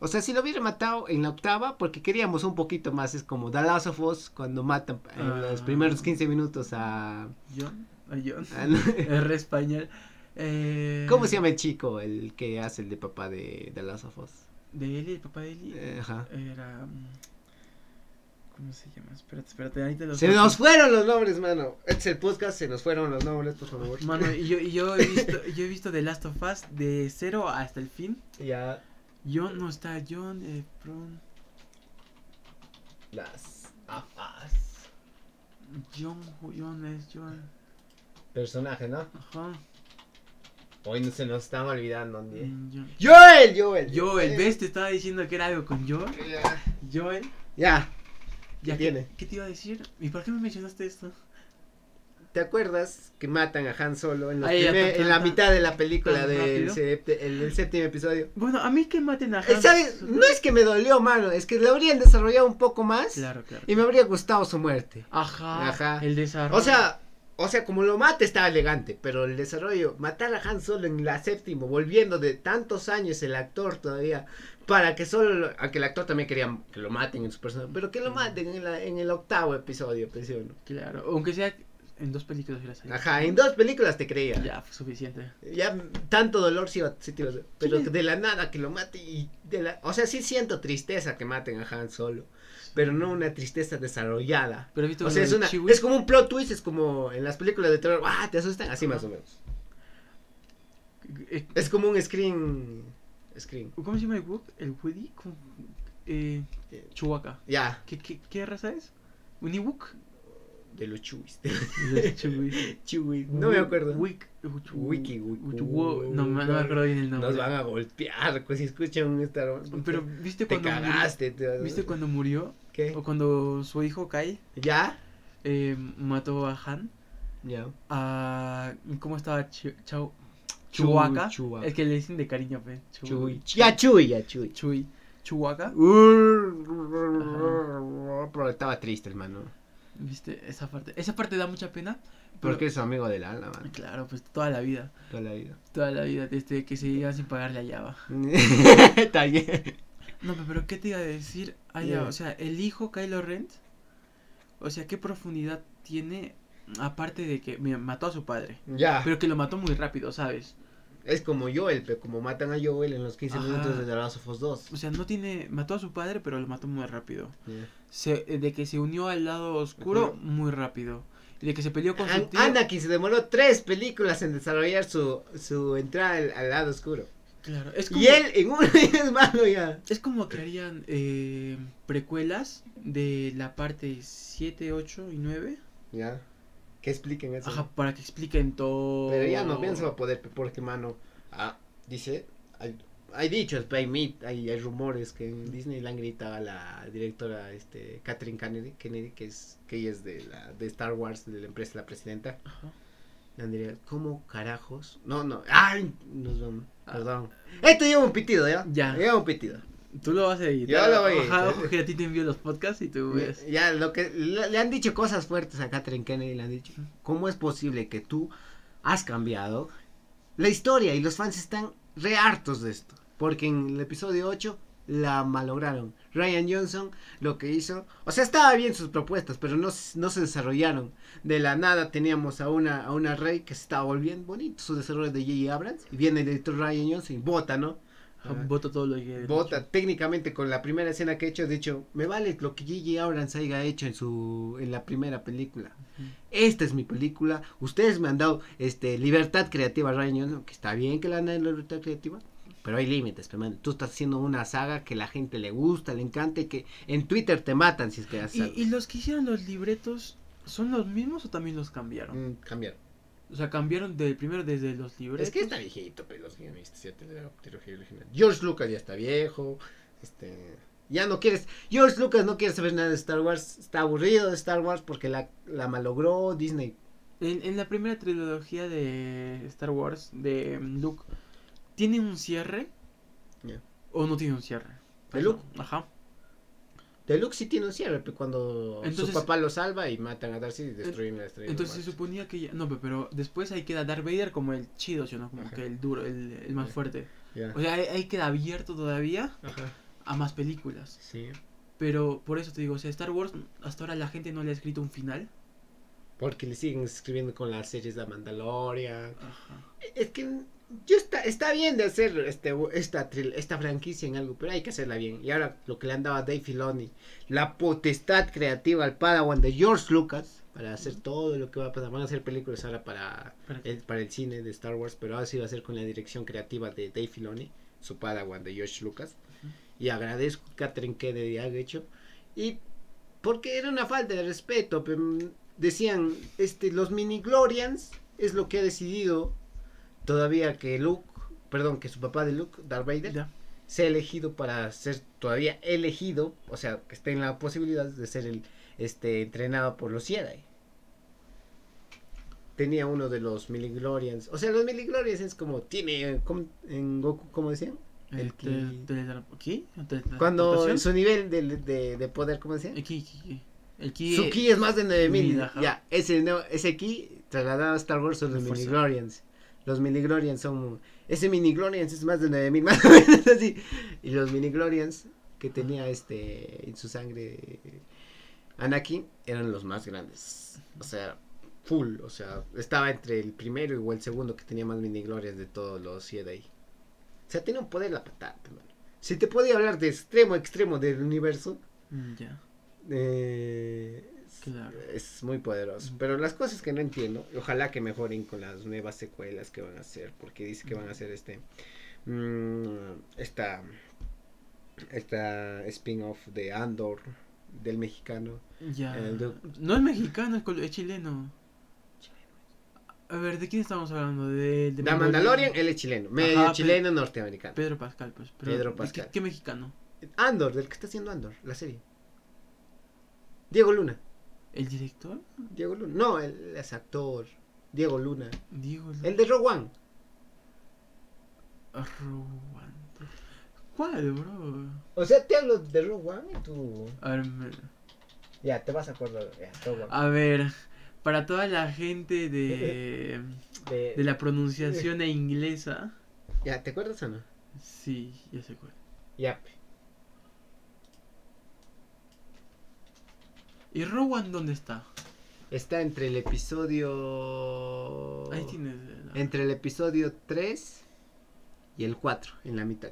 O sea, si lo hubiera matado en la octava, porque queríamos un poquito más, es como The Last of Us, cuando matan en los ah. primeros 15 minutos a... John, a John, ah, R español. Eh, ¿Cómo se llama el chico, el que hace el de papá de, de Last of Us? ¿De Eli, el papá de Eli? Eh, ajá. Era... ¿Cómo se llama? Espérate, espérate, ahí te los Se nos fueron los nombres, mano. Este es el podcast, se nos fueron los nombres, por favor. Mano, y yo, y yo, he, visto, yo he visto The Last of Us de cero hasta el fin. Ya. John no está, John, eh, Pron. Las of John, John es John. Personaje, ¿no? Ajá. Hoy no se nos estaba olvidando. Mm, Joel, Joel. Joel, ¿ves? Te estaba diciendo que era algo con Joel. Joel. Ya. ¿Qué tiene? ¿Qué te iba a decir? ¿Y por qué me mencionaste esto? ¿Te acuerdas que matan a Han Solo en, en la mitad de la película del el, séptimo episodio? Bueno, a mí que maten a Han ¿Sabes? No es que me dolió, mano, es que lo habrían desarrollado un poco más. Claro, claro. Y me habría gustado su muerte. Ajá. Ajá. El desarrollo. O sea, o sea, como lo mate está elegante, pero el desarrollo, matar a Han Solo en la séptima, volviendo de tantos años el actor todavía, para que solo, aunque el actor también quería que lo maten en su personaje, pero que lo maten en, la, en el octavo episodio, pensé Claro, aunque sea en dos películas Ajá, en dos películas te creía. Ya, fue suficiente. Ya tanto dolor sí, sí pero de la nada que lo mate y de la, o sea, sí siento tristeza que maten a Han Solo, pero no una tristeza desarrollada. Pero o sea, es una es como un plot twist, es como en las películas de terror, ah, te asustan, así más o menos. Eh, es como un screen screen. ¿Cómo se llama el book? El Woody eh, eh, Chewbacca. Ya. ¿Qué, qué, ¿Qué raza es? ¿Un ebook? de los chuis. chuis. No me acuerdo. Wiki. Wiki. No, me acuerdo bien el nombre. Nos van a golpear pues, si escuchan un Star Wars. Pero viste cuando. Te cagaste. ¿Viste cuando murió? ¿Qué? O cuando su hijo cae. ¿Ya? Eh, mató a Han. Ya. A. ¿Cómo estaba? Chau. Chuhuaca. Es que le dicen de cariño, pues. Chuy. Ya, Chuy, ya, Chuy. Chuy. Pero estaba triste, hermano. ¿Viste? Esa parte. Esa parte da mucha pena. Porque es amigo del alma, man. Claro, pues toda la vida. Toda la vida. Toda la vida, desde que se iba sin pagarle a Java. Está bien. No, pero ¿qué te iba a decir? O sea, el hijo Kylo Ren, o sea, ¿qué profundidad tiene? Aparte de que me mató a su padre. Ya. Pero que lo mató muy rápido, ¿sabes? Es como Joel, pero como matan a Joel en los 15 minutos de The Last of Us 2. O sea, no tiene. Mató a su padre, pero lo mató muy rápido. Se, de que se unió al lado oscuro, muy rápido. Y de que se peleó con su tío. Anakin se demoró tres películas en desarrollar su, su entrada al, lado oscuro. Claro, es como, y él en una es malo ya. Es como que harían eh, precuelas de la parte 7, 8 y 9. Ya. Que expliquen eso. Ajá, para que expliquen todo. Pero ya no pienso a poder, porque mano, ah, dice, hay, hay dichos, hay, hay, hay rumores que en Disney le han gritado a la directora este Catherine Kennedy, Kennedy que es que ella es de la de Star Wars, de la empresa la presidenta. Ajá. Diría, ¿cómo carajos? No, no, ay, nos vamos, ah. perdón. Esto lleva un pitido, ¿ya? Ya. Lleva un pitido. Tú lo vas a editar. Yo lo voy a editar. Ojo que a ti te envío los podcasts y tú ves. Ya, lo que le, han dicho cosas fuertes a Catherine Kennedy, le han dicho, ¿cómo es posible que tú has cambiado la historia y los fans están re hartos de esto? Porque en el episodio 8 la malograron. Ryan Johnson lo que hizo, o sea, estaba bien sus propuestas, pero no, no se desarrollaron. De la nada teníamos a una, a una Rey que se estaba volviendo bonito, su desarrollo de J.J. Abrams, y viene el director Ryan Johnson y vota, ¿no? Vota todo lo que Vota técnicamente con la primera escena que he hecho, de hecho, me vale lo que Gigi Abrams haya hecho en su en la primera película. Esta es mi película. Ustedes me han dado este libertad creativa, Ryan que está bien que la han dado libertad creativa, pero hay límites, pero tú estás haciendo una saga que la gente le gusta, le encanta y que en Twitter te matan si es que haces ¿Y, ¿Y los que hicieron los libretos son los mismos o también los cambiaron? Mm, cambiaron. O sea, cambiaron de primero desde los libros. Es que está viejito, pero los guionistas ya te la trilogía original. George Lucas ya está viejo. Este. Ya no quieres. George Lucas no quiere saber nada de Star Wars. Está aburrido de Star Wars porque la, la malogró Disney. En, en la primera trilogía de Star Wars, de Luke, ¿tiene un cierre? ¿O no tiene un cierre? ¿De Luke? Ajá. Deluxe sí tiene un cierre, pero cuando su papá lo salva y matan a Darcy y destruyen la estrella. Entonces se suponía que ya, no, pero después ahí queda Darth Vader como el chido, ¿no? Como que el duro, el, el más fuerte. O sea, ahí, queda abierto todavía a más películas. Sí. Pero por eso te digo, o sea, Star Wars, hasta ahora la gente no le ha escrito un final. Porque le siguen escribiendo con las series de Mandalorian. Ajá. Es que yo está, está bien de hacer este, esta, esta franquicia en algo, pero hay que hacerla bien. Y ahora lo que le han dado a Dave Filoni, la potestad creativa al Padawan de George Lucas, para hacer todo lo que va a pasar. Van a hacer películas ahora para, el, para el cine de Star Wars, pero ahora sí va a ser con la dirección creativa de Dave Filoni, su Padawan de George Lucas. Y agradezco a Catherine Kennedy haya hecho. Y porque era una falta de respeto, pero decían, este, los mini Glorians es lo que ha decidido todavía que Luke, perdón, que su papá de Luke, Darth Vader, Ya. sea elegido para ser todavía elegido, o sea, que esté en la posibilidad de ser el este entrenado por los Jedi. Tenía uno de los Miliglorians, o sea, los Miliglorians es como tiene como en Goku, como decían, El ki- ¿Qué? cuando su nivel de, de, de poder, ¿cómo decían? El ki, ki, ki. El ki. Su ki es más de 9000. Mil, ajá. Ya, ese, no, ese ki trasladado a Star Wars son los fuerza. Los Miniglorians son. Ese Miniglorians es más de 9000, más o menos así. Y los Miniglorians que tenía este en su sangre Anakin eran los más grandes. O sea, full. O sea, estaba entre el primero y el segundo que tenía más Miniglorians de todos los Jedi. O sea, tiene un poder la patada, hermano. Si te podía hablar de extremo a extremo del universo, Mm, Ya. eh, Claro. es muy poderoso. Pero las cosas que no entiendo, ojalá que mejoren con las nuevas secuelas que van a hacer, porque dice que van a hacer este mm, esta esta spin-off de Andor del mexicano. Ya. De- No es mexicano, es, col- es chileno. A ver, ¿de quién estamos hablando? De, de La Mandalorian, él es chileno, medio Ajá, pe- chileno norteamericano. Pedro Pascal, pues. pero Pedro ¿de Pascal. ¿Qué, qué mexicano? Andor, del que está haciendo Andor, la serie. Diego Luna. ¿El director? Diego Luna. No, él es actor. Diego Luna. Diego. El de Rogue One. Rowan. ¿Cuál, bro? O sea, te hablo de Rogue One y tú. A ver, me- Ya, te vas a acordar. Ya, a ver, para toda la gente de, De- de la pronunciación e inglesa, Ya, ¿te acuerdas o no? sí, ya sé cuál. Ya. ¿Y Rowan dónde está? Está entre el episodio. Ahí tienes. la- Entre el episodio 3 y el 4, en la mitad.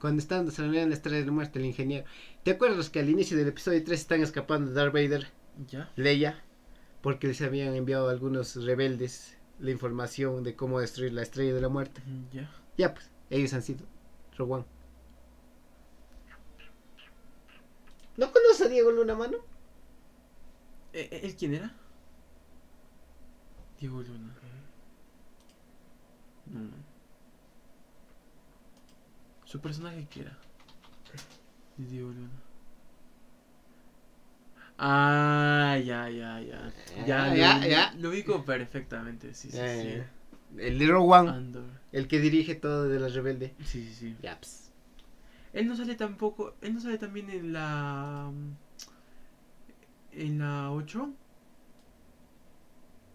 Cuando están desarrollando la estrella de la muerte, el ingeniero. ¿Te acuerdas que al inicio del episodio 3 están escapando Darth Vader, ¿Ya? Leia? Porque les habían enviado a algunos rebeldes la información de cómo destruir la estrella de la muerte. Ya. Ya, pues, ellos han sido One. ¿No conoces a Diego Luna, mano? ¿E- e- ¿Él quién era? Diego Luna. No. ¿Su personaje qué era? Diego Luna. Ah, ya, ya, ya. Ya, Ah, lo, ya, ya. lo ubico perfectamente, sí, sí, Ya, sí. ya. El Rogue One, Andor. el que dirige todo de la rebelde. Sí, sí, sí. Ya, pues. Él no sale tampoco, él no sale también en la... En la 8.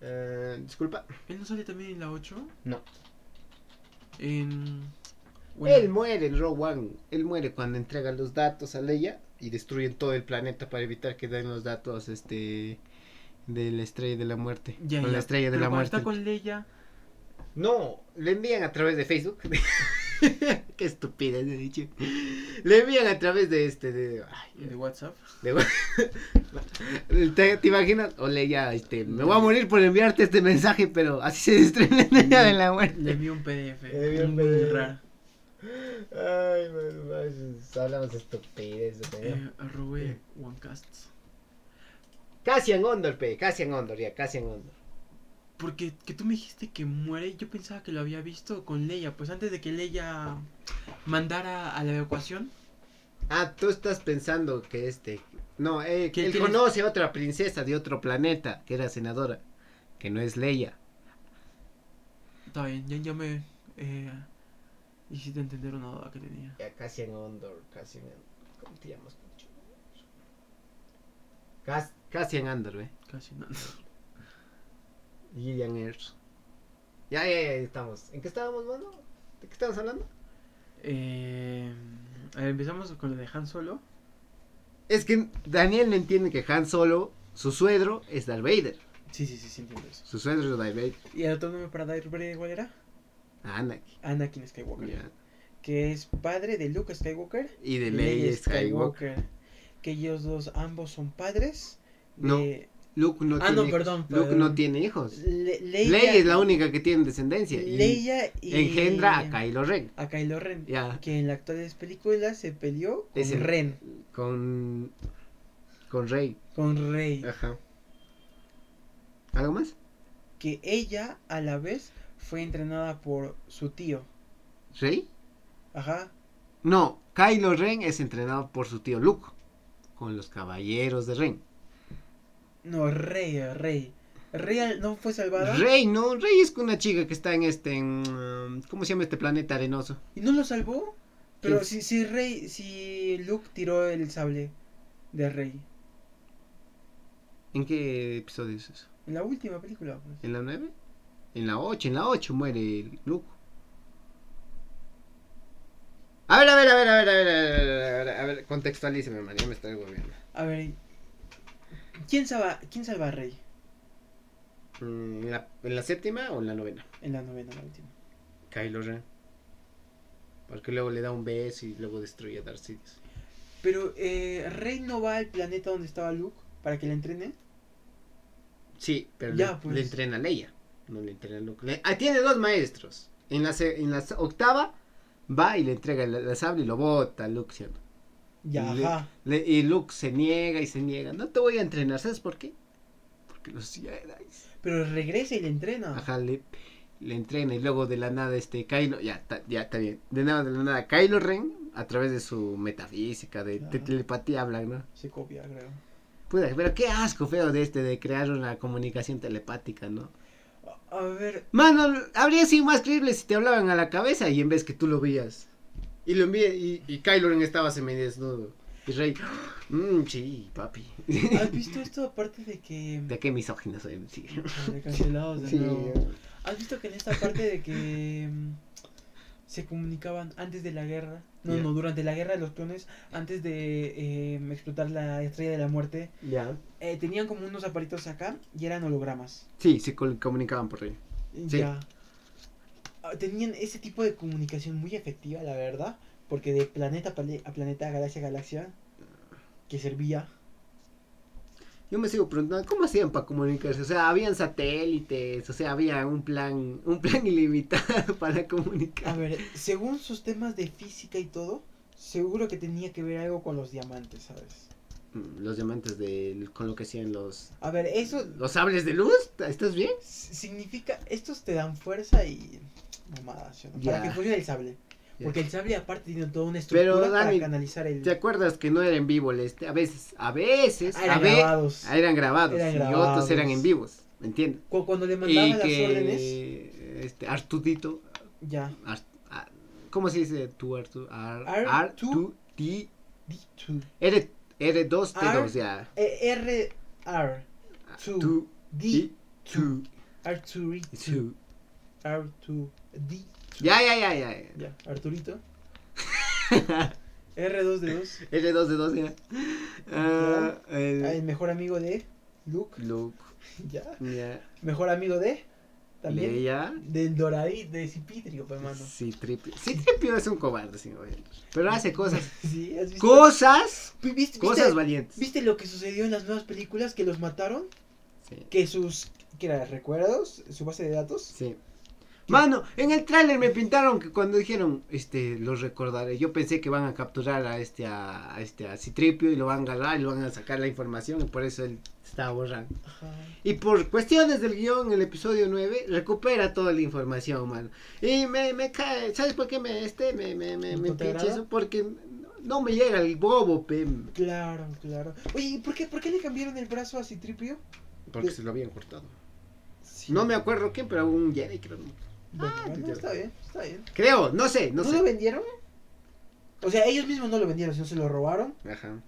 Eh, disculpa. ¿Él no sale también en la 8? No. En... Él muere en Rogue One. Él muere cuando entrega los datos a Leia y destruyen todo el planeta para evitar que den los datos este de la estrella de la muerte. Ya, con ya, la estrella de pero la muerte. está con Leia... No, le envían a través de Facebook. Qué estupidez he dicho. Le envían a través de este de, ay, De WhatsApp. de- ¿Te, te imaginas? O Leia, este, me voy a morir por enviarte este mensaje, pero así se destruye la estrella de la Le muerte. envió un PDF. Le envió un PDF. raro. Ay, man, hablamos de estupidez. Eh, arrobe OneCast. Cassian Ondor, pe, Cassian Ondor, ya, Cassian Ondor. Porque que tú me dijiste que muere, yo pensaba que lo había visto con Leia. Pues antes de que Leia mandara a la evacuación. Ah, tú estás pensando que este. No, eh, Que él tienes- conoce a otra princesa de otro planeta que era senadora, que no es Leia. Está bien, ya, ya me eh, hiciste entender una duda que tenía. Ya, Cassian Ondor, Cassian ¿Cómo te llamas? concho? Cas- Cassian Andor, eh. Casi nada. Gillian Erso. Ya, ya, ya, estamos. ¿En qué estábamos, mano? ¿De qué estábamos hablando? Eh, a ver, empezamos con lo de Han Solo. Es que Daniel no entiende que Han Solo, su suegro, es Darth Vader. Sí, sí, sí, sí entiendo eso. Su suegro es Darth Vader. ¿Y el otro nombre para Darth Vader cuál era? Anakin. Anakin Skywalker. Que es padre de Luke Skywalker Y de Leia Skywalker. Que ellos dos ambos son padres. No, de- Luke no Ah, tiene no, hijos. perdón, Luke perdón. no tiene hijos. Le- Leia, Leia es la única que tiene descendencia. Leia y engendra a Kylo Ren. a Kylo Ren. Ya. Que en la actual película se peleó con Ren. Con. Con Rey. Con Rey. Ajá. ¿Algo más? Que ella a la vez fue entrenada por su tío. ¿Rey? Ajá. No, Kylo Ren es entrenado por su tío Luke. Con los caballeros de Ren. No, Rey, Rey. ¿Rey no fue salvada? Rey, no, Rey es una chica que está en este, en, um, ¿cómo se llama este planeta arenoso? ¿Y no lo salvó? Pero si, si Rey, si Luke tiró el sable de Rey. ¿En qué episodio es eso? En la última película, pues. ¿En la 9? En la 8, en la 8 muere Luke. A ver, a ver, a ver, a ver, a ver, a ver, a ver, a ver, contextualíceme, man, ya me estoy volviendo. A ver, ¿quién salva, quién salva a Rey? Mm, ¿En la, ¿En la séptima o en la novena? En la novena, la última. Kylo Ren. Porque luego le da un beso y luego destruye a Darth Sidious. Pero, eh, ¿Rey no va al planeta donde estaba Luke para que le entrene? Sí, pero ya, le, pues. le, entrena a Leia. No le entrena a Luke. Le, ah, tiene dos maestros. En la, en la octava va y le entrega el, sable y lo bota a Luke, ¿cierto? Ya, y, ajá. y Luke se niega y se niega. No te voy a entrenar, ¿sabes por qué? Porque los Jedi. Pero regresa y le entrena. Ajá, le, le entrena y luego de la nada este Kylo, ya, ya está bien. De nada, de la nada, Kylo Ren, a través de su metafísica, de, telepatía habla, ¿no? Se copia, creo. Puta, pero qué asco feo de este, de crear una comunicación telepática, ¿no? A ver. Mano, habría sido más creíble si te hablaban a la cabeza y en vez que tú lo veías. Y lo envié, y, y Kylo Ren estaba desnudo. Y Rey, mmm, sí, papi. ¿Has visto esto aparte de que. De qué misógino soy, sí. De cancelados de sí. nuevo. ¿Has visto que en esta parte de que mm, se comunicaban antes de la guerra? No, no, durante la guerra de los clones, antes de eh, explotar la estrella de la muerte. Ya. Eh, tenían como unos aparitos acá y eran hologramas. Sí, se comunicaban por ahí. Ya. Ah, tenían ese tipo de comunicación muy efectiva, la verdad. Porque de planeta a planeta, galaxia a galaxia, que servía yo me sigo preguntando, ¿cómo hacían para comunicarse? O sea, habían satélites, o sea, había un plan, un plan ilimitado para comunicar. A ver, según sus temas de física y todo, seguro que tenía que ver algo con los diamantes, ¿sabes? Mm, los diamantes de con lo que hacían los A ver, eso los sables de luz, ¿estás bien? Significa estos te dan fuerza y mamadas, ¿no? Para que funcione el sable. Porque el sable aparte tiene toda una estructura para canalizar el... ¿Te acuerdas que no era en vivo este? A veces, a veces, ah, eran, grabados. Eran grabados. y otros eran en vivos, ¿me entiendes? Cuando le mandaban las órdenes... Este, Artudito. Ya. ¿Cómo se dice tu Artu? Artu... D... R, R2, T2, ya. E, R, R. 2, D, 2. R2, R2, D, ya, ya, ya, ya. Ya, Arturito. R2D2. R2D2, ya. Uh, el... el... mejor amigo de Luke. Luke. Ya. Mejor amigo de. También. ya? Del Doradito, de Cipitrio, pues, hermano. Sí, Tripio. Sí, Tripio es un cobarde, sí, Pero hace cosas. sí, ¿has visto? Cosas. ¿Viste, cosas valientes. ¿Viste lo que sucedió en las nuevas películas que los mataron? Sí. Que sus. ¿Qué era? ¿Recuerdos? ¿Su base de datos? Sí. Mano, en el tráiler me pintaron que cuando dijeron, este, los recordaré, yo pensé que van a capturar a este, a, este, a Citripio y lo van a agarrar y lo van a sacar la información y por eso él estaba borrando. Y por cuestiones del guion, el episodio 9, recupera toda la información, mano. Y me, me cae, ¿sabes por qué me, este, me, me, me, me pinche eso? Porque no me llega el bobo, pem. Claro, claro. Oye, ¿y por qué, por qué le cambiaron el brazo a Citripio? Porque se lo habían cortado. No me acuerdo quién, pero un Jedi creo. Ah, está bien, está bien. Creo, no sé, no, ¿No sé. lo vendieron? O sea, ellos mismos no lo vendieron, sino se lo robaron. Ajá.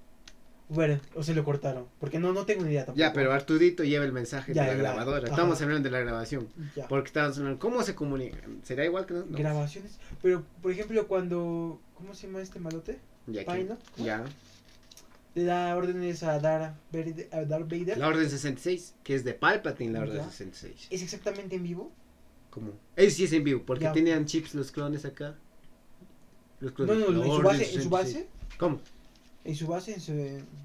Bueno, o se lo cortaron, porque no, no tengo ni idea tampoco. Ya, pero Artudito lleva el mensaje de la grabadora. Estamos hablando de la grabación. Ya. Porque estamos hablando, ¿cómo se comunican? ¿Será igual que no? Grabaciones. Pero, por ejemplo, cuando, ¿cómo se llama este malote? Ya. Ya. Le da órdenes a Darth Vader. La orden 66, que es de Palpatine, la orden 66. ¿Es exactamente en vivo? ¿Cómo? Ese sí es en vivo, porque tenían chips los clones acá. Los clones. No, no, en su base, en su base. ¿Cómo? En su base, en su,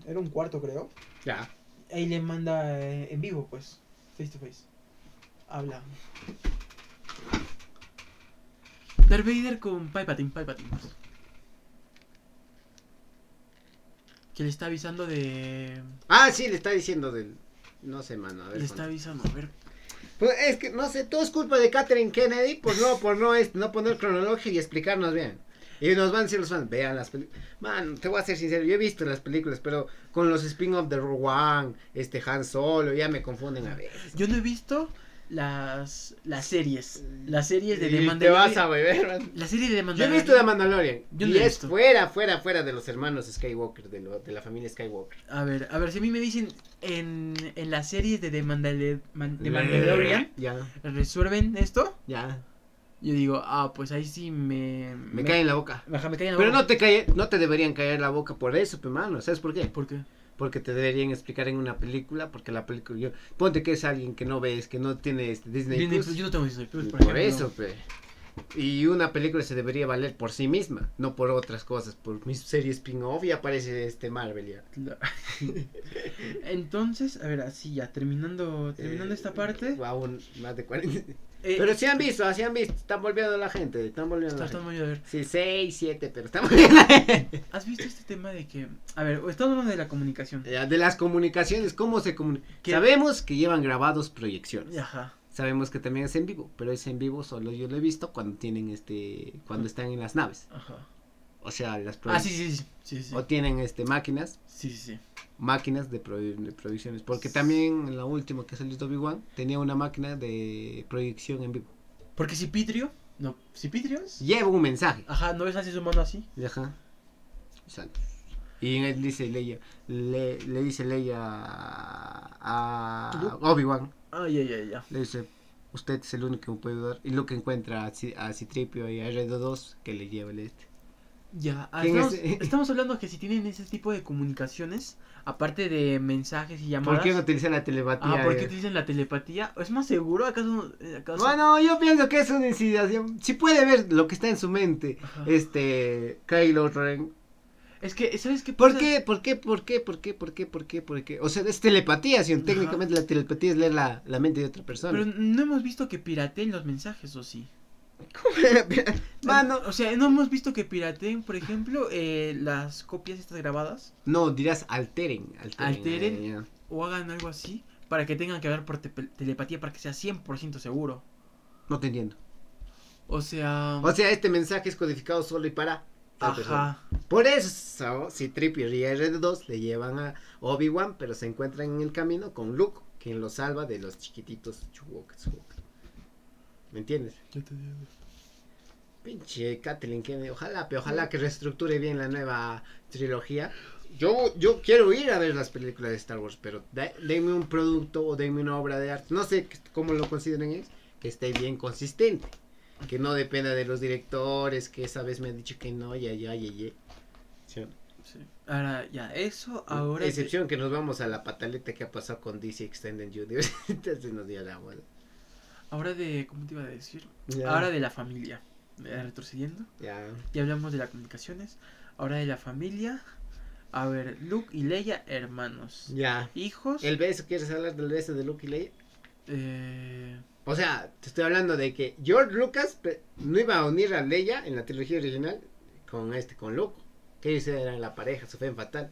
era un cuarto, creo. Ya. Ahí le manda eh, en vivo, pues, face to face. Habla. Darth Vader con Palpatine, Palpatine. Que le está avisando de. Ah, sí, le está diciendo del. No sé, mano. A ver, le está avisando, a ver. Pues es que, no sé, todo es culpa de Catherine Kennedy por no, por no, este, no poner cronología y explicarnos bien. Y nos van a decir los fans, vean las películas. Man, te voy a ser sincero, yo he visto las películas, pero con los spin-off de One, este Han Solo, ya me confunden a veces. Yo no he visto las las series, las series de The Y te Mandalorian. vas a beber, man. La serie de The Yo he Mandalorian. visto The Mandalorian. Yo no y he es visto. fuera, fuera, fuera de los hermanos Skywalker, de, lo, de la familia Skywalker. A ver, a ver, si a mí me dicen en, en las series de The, Mandale- Man- The Mandalorian Ya, resuelven esto, ya. yo digo, ah, pues ahí sí me... Me cae en la boca. Ajá, me cae en la Pero boca. no te cae, no te deberían caer la boca por eso, pe mano. ¿Sabes por qué? ¿Por qué? Porque te deberían explicar en una película, porque la película, yo, ponte que es alguien que no ves, que no tiene este Disney, Disney Plus, Plus, yo no tengo Disney Plus, por, por, eso, pe. Y una película se debería valer por sí misma, no por otras cosas, por mis series spin-off y aparece este Marvel ya. Entonces, a ver, así ya, terminando, terminando Eh, esta parte. Aún más de 40. eh, Pero sí han visto, así han visto, están volviendo la gente, están volviendo está- la está gente. a ver. Sí, 6, 7, pero están volviendo la gente. ¿Has visto este tema de que, a ver, estamos hablando de la comunicación? Ya, De las comunicaciones, ¿cómo se comunican? Sabemos que llevan grabados proyecciones. Ajá. Sabemos que también es en vivo, pero es en vivo solo yo lo he visto cuando tienen este, cuando están en las naves. Ajá. O sea, las Ah, proye- sí, sí, sí. Sí, sí. O tienen este máquinas, Sí, sí, sí. máquinas de, pro- de proyecciones. Porque también en la última que salió de Obi-Wan tenía una máquina de proyección en vivo. Porque si Pitrio, no, si Pitrios, Lleva un mensaje. ajá, ¿no ves así su mano así? Ajá. O sea, y él dice Leia, le, le dice Leia a. Obi-Wan, Ah, ya, ya, ya. le dice, usted es el único que me puede ayudar. Y lo que encuentra a, Ci- a Citripio y a R2 que le lleva el este. Ya, ah, ¿Quién estamos, es? estamos hablando que si tienen ese tipo de comunicaciones, aparte de mensajes y llamadas. ¿Por qué no utiliza la telepatía? Ah, ¿por qué eh? utilizan la telepatía? ¿Es más seguro? ¿Acaso? eh, acaso? Bueno, yo pienso que es una insinuación. Si puede ver lo que está en su mente, Ajá. este, Kylo Ren. Es que, ¿sabes qué ¿Por pasa? qué? ¿Por qué? ¿Por qué? ¿Por qué? ¿Por qué? ¿Por qué? ¿Por qué? O sea, es telepatía, si técnicamente la telepatía es leer la, la mente de otra persona. Pero no hemos visto que pirateen los mensajes, ¿o sí? Mano, O sea, no hemos visto que pirateen, por ejemplo, eh, las copias estas grabadas no, dirás alteren. Alteren. Alteren. eh, o hagan algo así para que tengan que hablar por telepatía para que sea 100% seguro. No te entiendo. O sea... O sea, este mensaje es codificado solo y para. Persona. Por eso, si Tripio y R2 le llevan a Obi-Wan, pero se encuentran en el camino con Luke, quien lo salva de los chiquititos Chewbacca. ¿Me entiendes? Pinche Kathleen Kennedy, ojalá, pero ojalá que reestructure bien la nueva trilogía. Yo, yo quiero ir a ver las películas de Star Wars, pero de- denme un producto o denme una obra de arte, no sé cómo lo consideren que esté bien consistente, que no dependa de los directores, que esa vez me han dicho que no, ya, ya, ya, ya. Sí. Sí. Ahora, ya, eso ahora... Excepción que nos vamos a la pataleta que ha pasado con DC Extended Universe, entonces nos dio la bola. Ahora de... ¿Cómo te iba a decir? Ya. Ahora de la familia. Retrocediendo. Ya. Ya hablamos de las comunicaciones. Ahora de la familia. A ver, Luke y Leia, hermanos. Ya. Hijos. ¿El beso? ¿Quieres hablar del beso de Luke y Leia? Eh, O sea, te estoy hablando de que George Lucas no iba a unir a Leia en la trilogía original con este, con Luke. Que ellos eran la pareja, su fe fatal.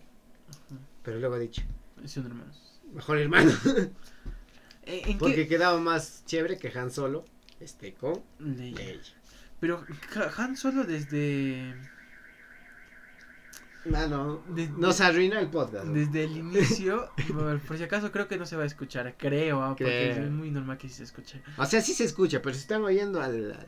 ajá, Pero luego ha dicho, son hermanos. mejor hermano. Eh, ¿En Porque qué? quedaba más chévere que Han Solo, este, con Leia. Leia. Pero Han Solo desde. Mano, De- nos arruina el podcast. ¿no? Desde el inicio. por, si acaso creo que no se va a escuchar. Creo, ah, porque Creo. es muy normal que sí se escuche. O sea, sí se escucha, pero si están oyendo al... al-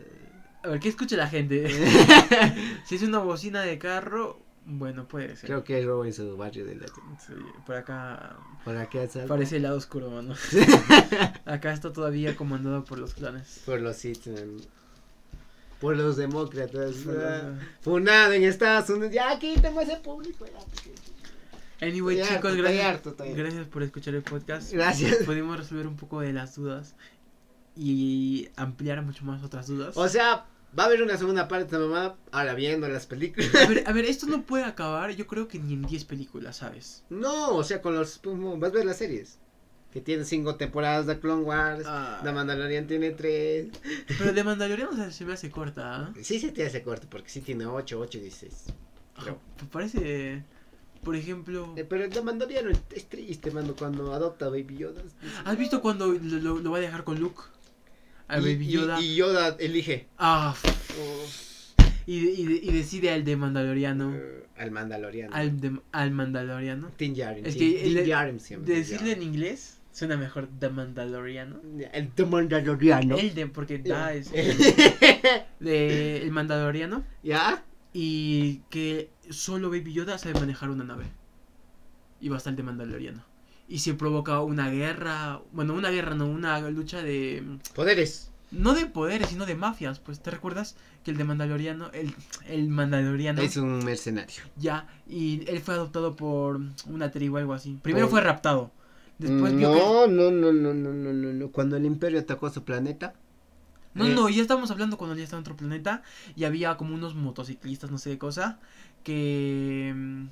A ver, ¿qué escucha la gente? si es una bocina de carro, bueno, puede ser. Creo que es robo en su barrio de la... Sí, por acá Por asalta. parece el lado oscuro, mano. acá está todavía comandado por los clanes. Por los Citizen. Por los demócratas. Ah, Funado en Estados Unidos. Ya quítame ese público. Ya, Anyway, Estoy chicos, gracias, harto. gracias por escuchar el podcast. Gracias. Pudimos resolver un poco de las dudas y ampliar mucho más otras dudas. O sea, va a haber una segunda parte de mamá. Ahora viendo las películas. a ver, a ver, esto no puede acabar, yo creo que ni en 10 películas, ¿sabes? No, o sea, con los. Vas a ver las series. Que tienen cinco temporadas de Clone Wars. Ah. The Mandalorian tiene tres. Pero de Mandalorian o sea, se me hace corta, ¿ah? Sí se te hace corto porque sí tiene ocho, ocho y dieciséis. Creo. Me parece... Por ejemplo. Eh, pero el Mandaloriano es triste, cuando adopta a Baby Yoda. ¿Has visto cuando lo, lo, va a dejar con Luke? A Baby Yoda. Y, Yoda elige. Ah. Y, y, y, decide al de Mandaloriano. Uh, al Mandaloriano. Al, de, al Mandaloriano. Tin Djarin. Es que Djarin decirlo en inglés suena mejor The Mandaloriano. El The Mandaloriano. El de, porque da es. de, el Mandaloriano. ¿Ya? Y que solo Baby Yoda sabe manejar una nave. Y bastante Mandaloriano. Y se provoca una guerra. Bueno, una guerra, no, una lucha de. Poderes. No de poderes, sino de mafias. Pues te recuerdas que el de Mandaloriano. El, el Mandaloriano. Es un mercenario. Ya. Y él fue adoptado por una tribu o algo así. Primero fue raptado. Después no, no, no, no, no, no, no, no. Cuando el Imperio atacó su planeta. No, no, ya estábamos hablando cuando ya estaba en otro planeta. Y había como unos motociclistas, no sé qué cosa. Que. Mm,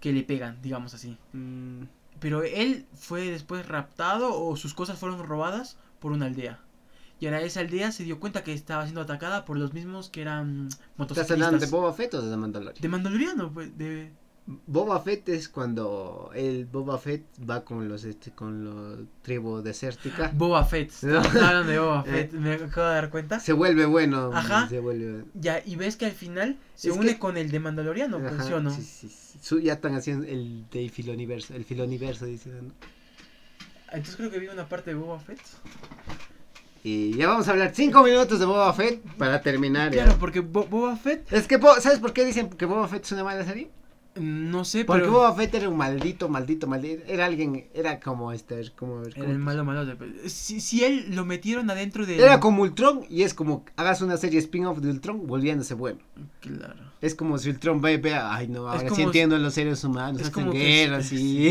que le pegan, digamos así. Mm, pero él fue después raptado o sus cosas fueron robadas por una aldea. Y ahora esa aldea se dio cuenta que estaba siendo atacada por los mismos que eran motociclistas. ¿Estás hablando de Boba Fett o de Mandalorian? De Mandaloriano, pues, de... Boba Fett es cuando el Boba Fett va con los este con los tribu desértica. Boba Fett. ¿no? hablando de Boba Fett, me acabo de dar cuenta. Se vuelve bueno. Ajá. Se vuelve... Ya, y ves que al final se une con el de Mandaloriano, pues, ¿sí o no? Sí, sí, sí. Ya están haciendo el de filoniverso, el filoniverso, dicen. Entonces creo que vi una parte de Boba Fett. Y ya vamos a hablar cinco minutos de Boba Fett para terminar. Claro, porque Boba Fett. Es que, ¿sabes por qué dicen que Boba Fett es una mala serie? No sé, Porque pero... Boba Fett era un maldito, maldito, maldito. Era alguien, era como este, como... Era el malo, malo. Si, si él lo metieron adentro de... Era como Ultron y es como hagas una serie spin-off de Ultron volviéndose bueno. Claro. Es como si Ultron ve, vea, ay no, ahora sí entiendo los seres humanos, es como guerra, sí.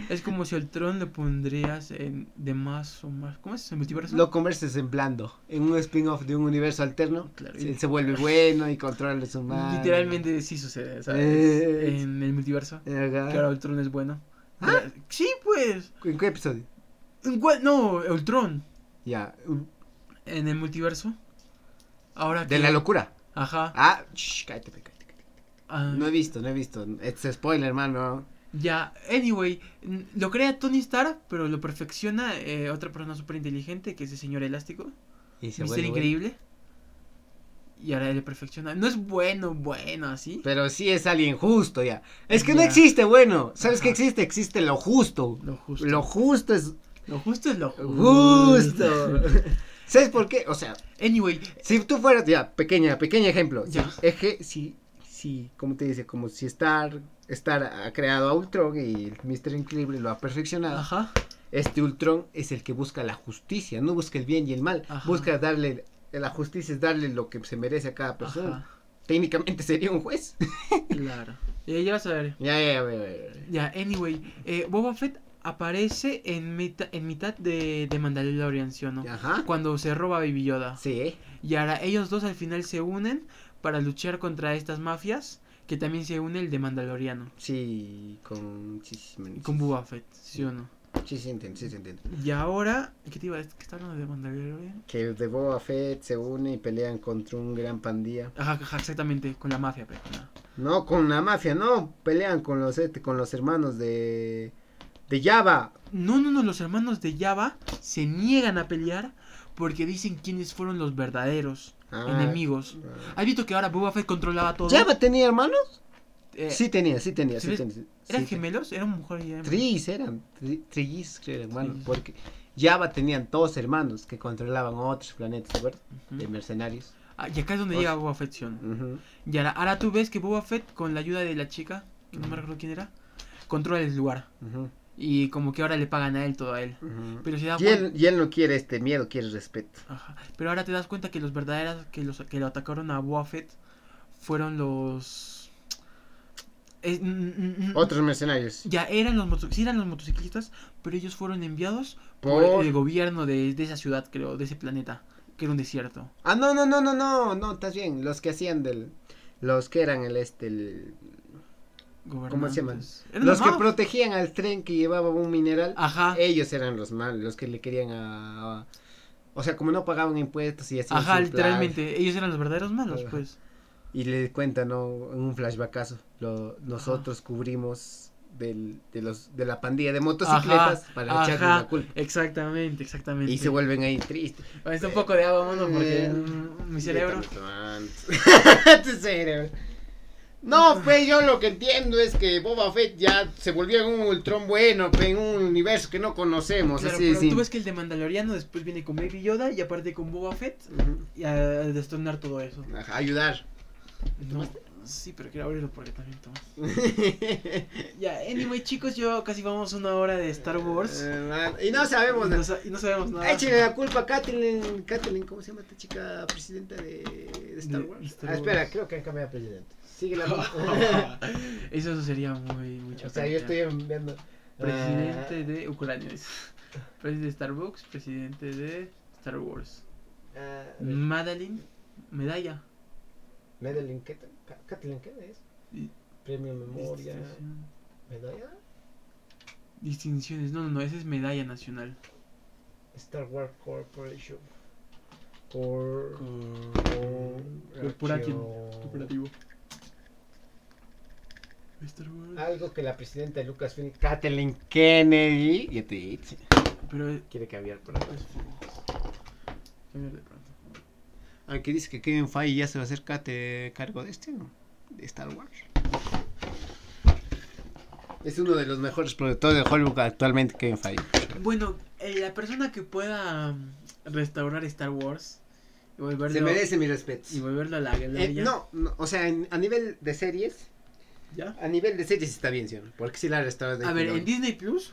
Es como si Ultron le pondrías en de más o más, ¿cómo es? ¿En multiverso? Lo converses en blando, en un spin-off de un universo alterno, claro, él se vuelve bueno y controla a los humanos. Literalmente sí sucede, ¿sabes? Eh, en el multiverso, que ahora Ultron es bueno. ¿Ah? Sí, pues. ¿En qué episodio? ¿En No, Ultron. Ya. En el multiverso. Ahora De la locura. Ajá. Ah, shh, cállate, cállate, cállate. Ah. No he visto, no he visto. Es spoiler, hermano. Ya, anyway, lo crea Tony Stark, pero lo perfecciona eh, otra persona súper inteligente, que es el señor Elástico. Y se Mister Increíble. Y ahora él perfecciona. No es bueno, bueno, así. Pero sí es alguien justo, ya. Es que no existe bueno. ¿Sabes qué existe? Existe lo justo. Lo justo. Lo justo es. Lo justo es lo justo. ¿Sabes por qué? O sea, anyway, si tú fueras, ya, pequeña, pequeño ejemplo. Ya. Eje, si, si, como te dice, como si Star, Star ha creado a Ultron y el Mr. Increíble lo ha perfeccionado. Ajá. Este Ultron es el que busca la justicia, no busca el bien y el mal. Busca darle, la justicia es darle lo que se merece a cada persona. Técnicamente sería un juez. claro. Ya, vas a ver. Ya, ya, ya, ya. Ya, anyway, eh, Boba Fett aparece en, mitad en mitad de, de Mandalorian, ¿sí o no? Ajá. Cuando se roba Baby Yoda. Sí. Y ahora ellos dos al final se unen para luchar contra estas mafias. Que también se une el de Mandaloriano. Sí, con. con Boba Fett, ¿sí o no? Sí, sí, entiendo, sí, entiendo. Y ahora, ¿qué te iba a decir? ¿Qué está hablando de Mandalorian? Que de Boba Fett se une y pelean contra un gran pandilla. Ajá, ajá exactamente, con la mafia, pero no. con la mafia, no, pelean con los, este, con los hermanos de de Java. No, no, no, los hermanos de Java se niegan a pelear porque dicen quiénes fueron los verdaderos ah, enemigos. Ah. ¿Has visto que ahora Boba Fett controlaba todo? ¿Java tenía hermanos? Eh, sí tenía, sí tenía, sí tenía. ¿Eran gemelos? ¿Eran mujer y Tris eran, tris creo, hermanos, porque Java tenían dos hermanos que controlaban otros planetas, ¿verdad? De mercenarios. Ah, y acá es donde llega Boba Fett. Y ahora, ahora, tú ves que Boba Fett, con la ayuda de la chica, que no me recuerdo quién era, controla el lugar y como que ahora le pagan a él todo a él. Pero se da y, él, y él no quiere este miedo, quiere respeto. Ajá. Pero ahora te das cuenta que los verdaderos que los que lo atacaron a Buffett fueron los otros mercenarios. Ya eran los sí eran los motociclistas, pero ellos fueron enviados por, el gobierno de, de, esa ciudad, creo, de ese planeta, que era un desierto. Ah, no, no, no, no, no, no, estás bien. Los que hacían del los que eran el este el, ¿Cómo se llaman? Los que protegían al tren que llevaba un mineral. Ajá. Ellos eran los malos, los que le querían a, o sea, como no pagaban impuestos y así. Ajá, literalmente. Ellos eran los verdaderos malos, pues. Y le cuenta, ¿no? En un flashbackazo. Lo, nosotros cubrimos del, de, los, de la pandilla de motocicletas para echarle la culpa. Exactamente, exactamente. Y se vuelven ahí tristes. Está un poco de agua, mano, porque eh, mi cerebro. tu cerebro. No, pues yo lo que entiendo es que Boba Fett ya se volvió en un Ultron bueno, en un universo que no conocemos. Claro, así, pero tú ves que el de Mandaloriano después viene con Baby Yoda y aparte con Boba Fett y a destornar todo eso. Ajá, ayudar. No, sí, pero quiero abrirlo porque también tomas. ya, anyway, chicos, yo casi vamos una hora de Star Wars. Eh, y no sabemos y no, y no sabemos nada. Échenle la culpa a Kathleen, Kathleen, ¿cómo se llama esta chica presidenta de, de Star Wars? Star ah, espera, creo que han cambiado de presidente. Sigue la Eso sería muy mucho. O sea, yo estoy viendo. Presidente uh, de Ucrania. Presidente de Starbucks, presidente de Star Wars. Uh, Madeline, medalla. Madeline, ¿qué? Kathleen, ¿qué es? Premio Memoria. ¿Medalla? Distinciones, no, no, no, esa es medalla nacional. Star Wars Corporation. Cor... Corporativo. Algo que la presidenta de Lucasfilm, Kathleen Kennedy, ya te dice. Pero quiere cambiar por ahí. Cambiar de pronto. Aunque dice que Kevin Feige ya se va a hacer cargo de este, de Star Wars. Es uno de los mejores productores de Hollywood actualmente, Kevin Feige. Bueno, eh, la persona que pueda mm, restaurar Star Wars y volverlo, se merece mi respeto. Y volverlo a la eh, no, no, o sea, a nivel de series ¿Ya? A nivel de series está bien, ¿sí? Porque si la restaurado A ver, en Disney Plus,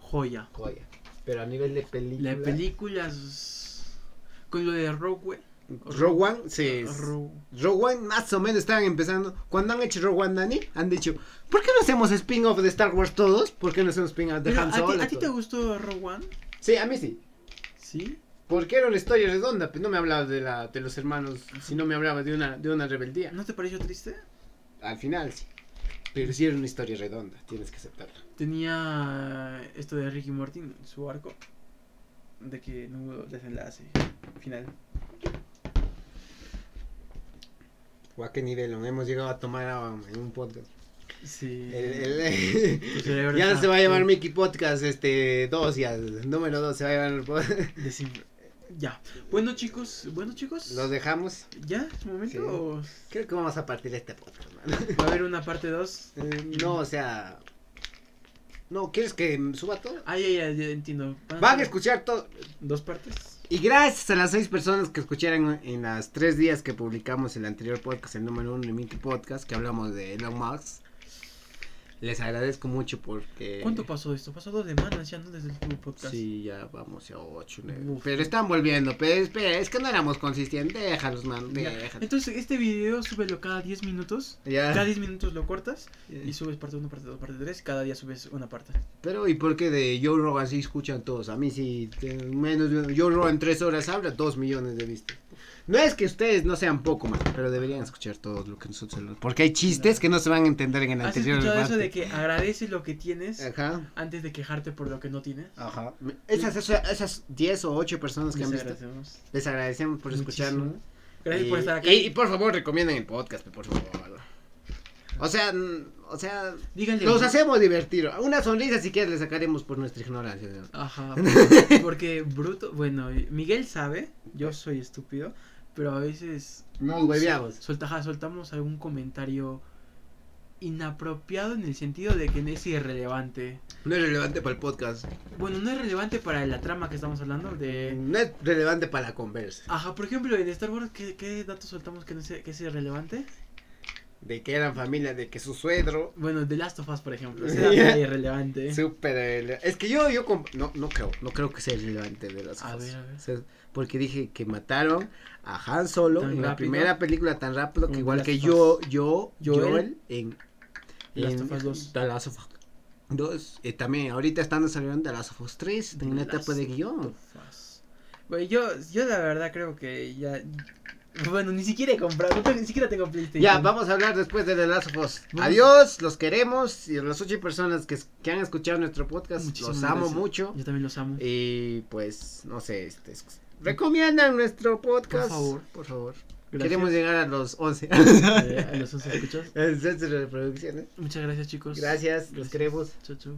joya. Joya. Pero a nivel de películas. De películas. Con lo de Rogue One. Rogue One, sí. Rogue One más o menos estaban empezando. Cuando han hecho Rogue One, Dani, han dicho, ¿por qué no hacemos spin-off de Star Wars todos? ¿Por qué no hacemos spin-off de Han Solo? ¿A ti, te gustó Rogue One? Sí, a mí sí. ¿Sí? Porque era una historia redonda, pero pues no me hablaba de la de los hermanos, sino me hablaba de una de una rebeldía. ¿No te pareció triste? Al final sí. Pero sí era una historia redonda, tienes que aceptarlo. Tenía esto de Ricky Martin, su arco, de que no hubo desenlace final. ¿O a qué nivel? Hemos llegado a tomar en un podcast. Sí. ya se va a llamar Mickey Podcast este 2 ya, número 2 se va a llamar el podcast. Ya. Bueno, chicos, bueno, chicos. ¿Los dejamos? ¿Ya? ¿Es momento? Creo que vamos a partir de este podcast, ¿Va a haber una parte 2? Eh, no, o sea. No, ¿quieres que suba todo? Ah, ya, ya, entiendo. Van a escuchar todo. ¿Dos partes? Y gracias a las seis personas que escucharon en las tres días que publicamos el anterior podcast, el número uno de Mickey Podcast, que hablamos de Elon Musk les agradezco mucho porque... ¿Cuánto pasó esto? Pasó dos semanas ya, ¿no? Desde el último podcast. Sí, ya vamos a ocho, Pero están volviendo, pero espera, es que no éramos consistentes, déjalos, man, déjalos. Entonces, este video súbelo cada 10 minutos. Ya. Cada 10 minutos lo cortas y subes parte 1, parte 2, parte 3, cada día subes una parte. Pero, ¿y por qué de Joe Rogan sí escuchan todos? A mí sí, menos de Joe Rogan 3 horas habla, 2 millones de vistas. No es que ustedes no sean poco más, pero deberían escuchar todo lo que nosotros Porque hay chistes que no se van a entender en el anterior. ¿Has escuchado eso de que agradeces lo que tienes antes de quejarte por lo que no tienes? Ajá. Esas, esas 10 o 8 personas que han visto. Les agradecemos por escucharnos. Gracias por estar aquí. Y, por favor, recomienden el podcast, por favor. O sea, o sea, Díganle nos hacemos divertir. Una sonrisa si quieres le sacaremos por nuestra ignorancia. Ajá. Porque bruto, bueno, Miguel sabe, yo soy estúpido pero a veces... Nos hueveamos. Solta, soltamos algún comentario inapropiado en el sentido de que no es irrelevante. No es relevante para el podcast. Bueno, no es relevante para la trama que estamos hablando de... No es relevante para la conversa. Ajá, por ejemplo, en Star Wars, ¿qué, qué datos soltamos que, no es, que es irrelevante? de que eran familia, de que su suegro. Bueno, The Last of Us, por ejemplo. Es irrelevante. Súper Es que yo, yo no, no creo, no creo que sea irrelevante de las A ver, a ver. Porque dije que mataron a Han Solo en la primera película tan rápido que igual que yo, yo, Joel, en, The Last of Us 2. The Last of Us 2. Eh, también ahorita están saliendo The Last of Us 3 en una etapa de guion. Güey, yo, yo la verdad creo que ya bueno, ni siquiera he comprado, ni siquiera tengo PlayStation. Ya, vamos a hablar después de The Last of Us. Adiós, los queremos. Y las ocho personas que, que han escuchado nuestro podcast, los amo mucho. Yo también los amo. Y pues, no sé, este, recomiendan nuestro podcast. Por favor. Por favor. Queremos llegar a los 11. Eh, a los 11 escuchas. Reproducciones. Muchas gracias, chicos. Gracias, los queremos. Chau, chau.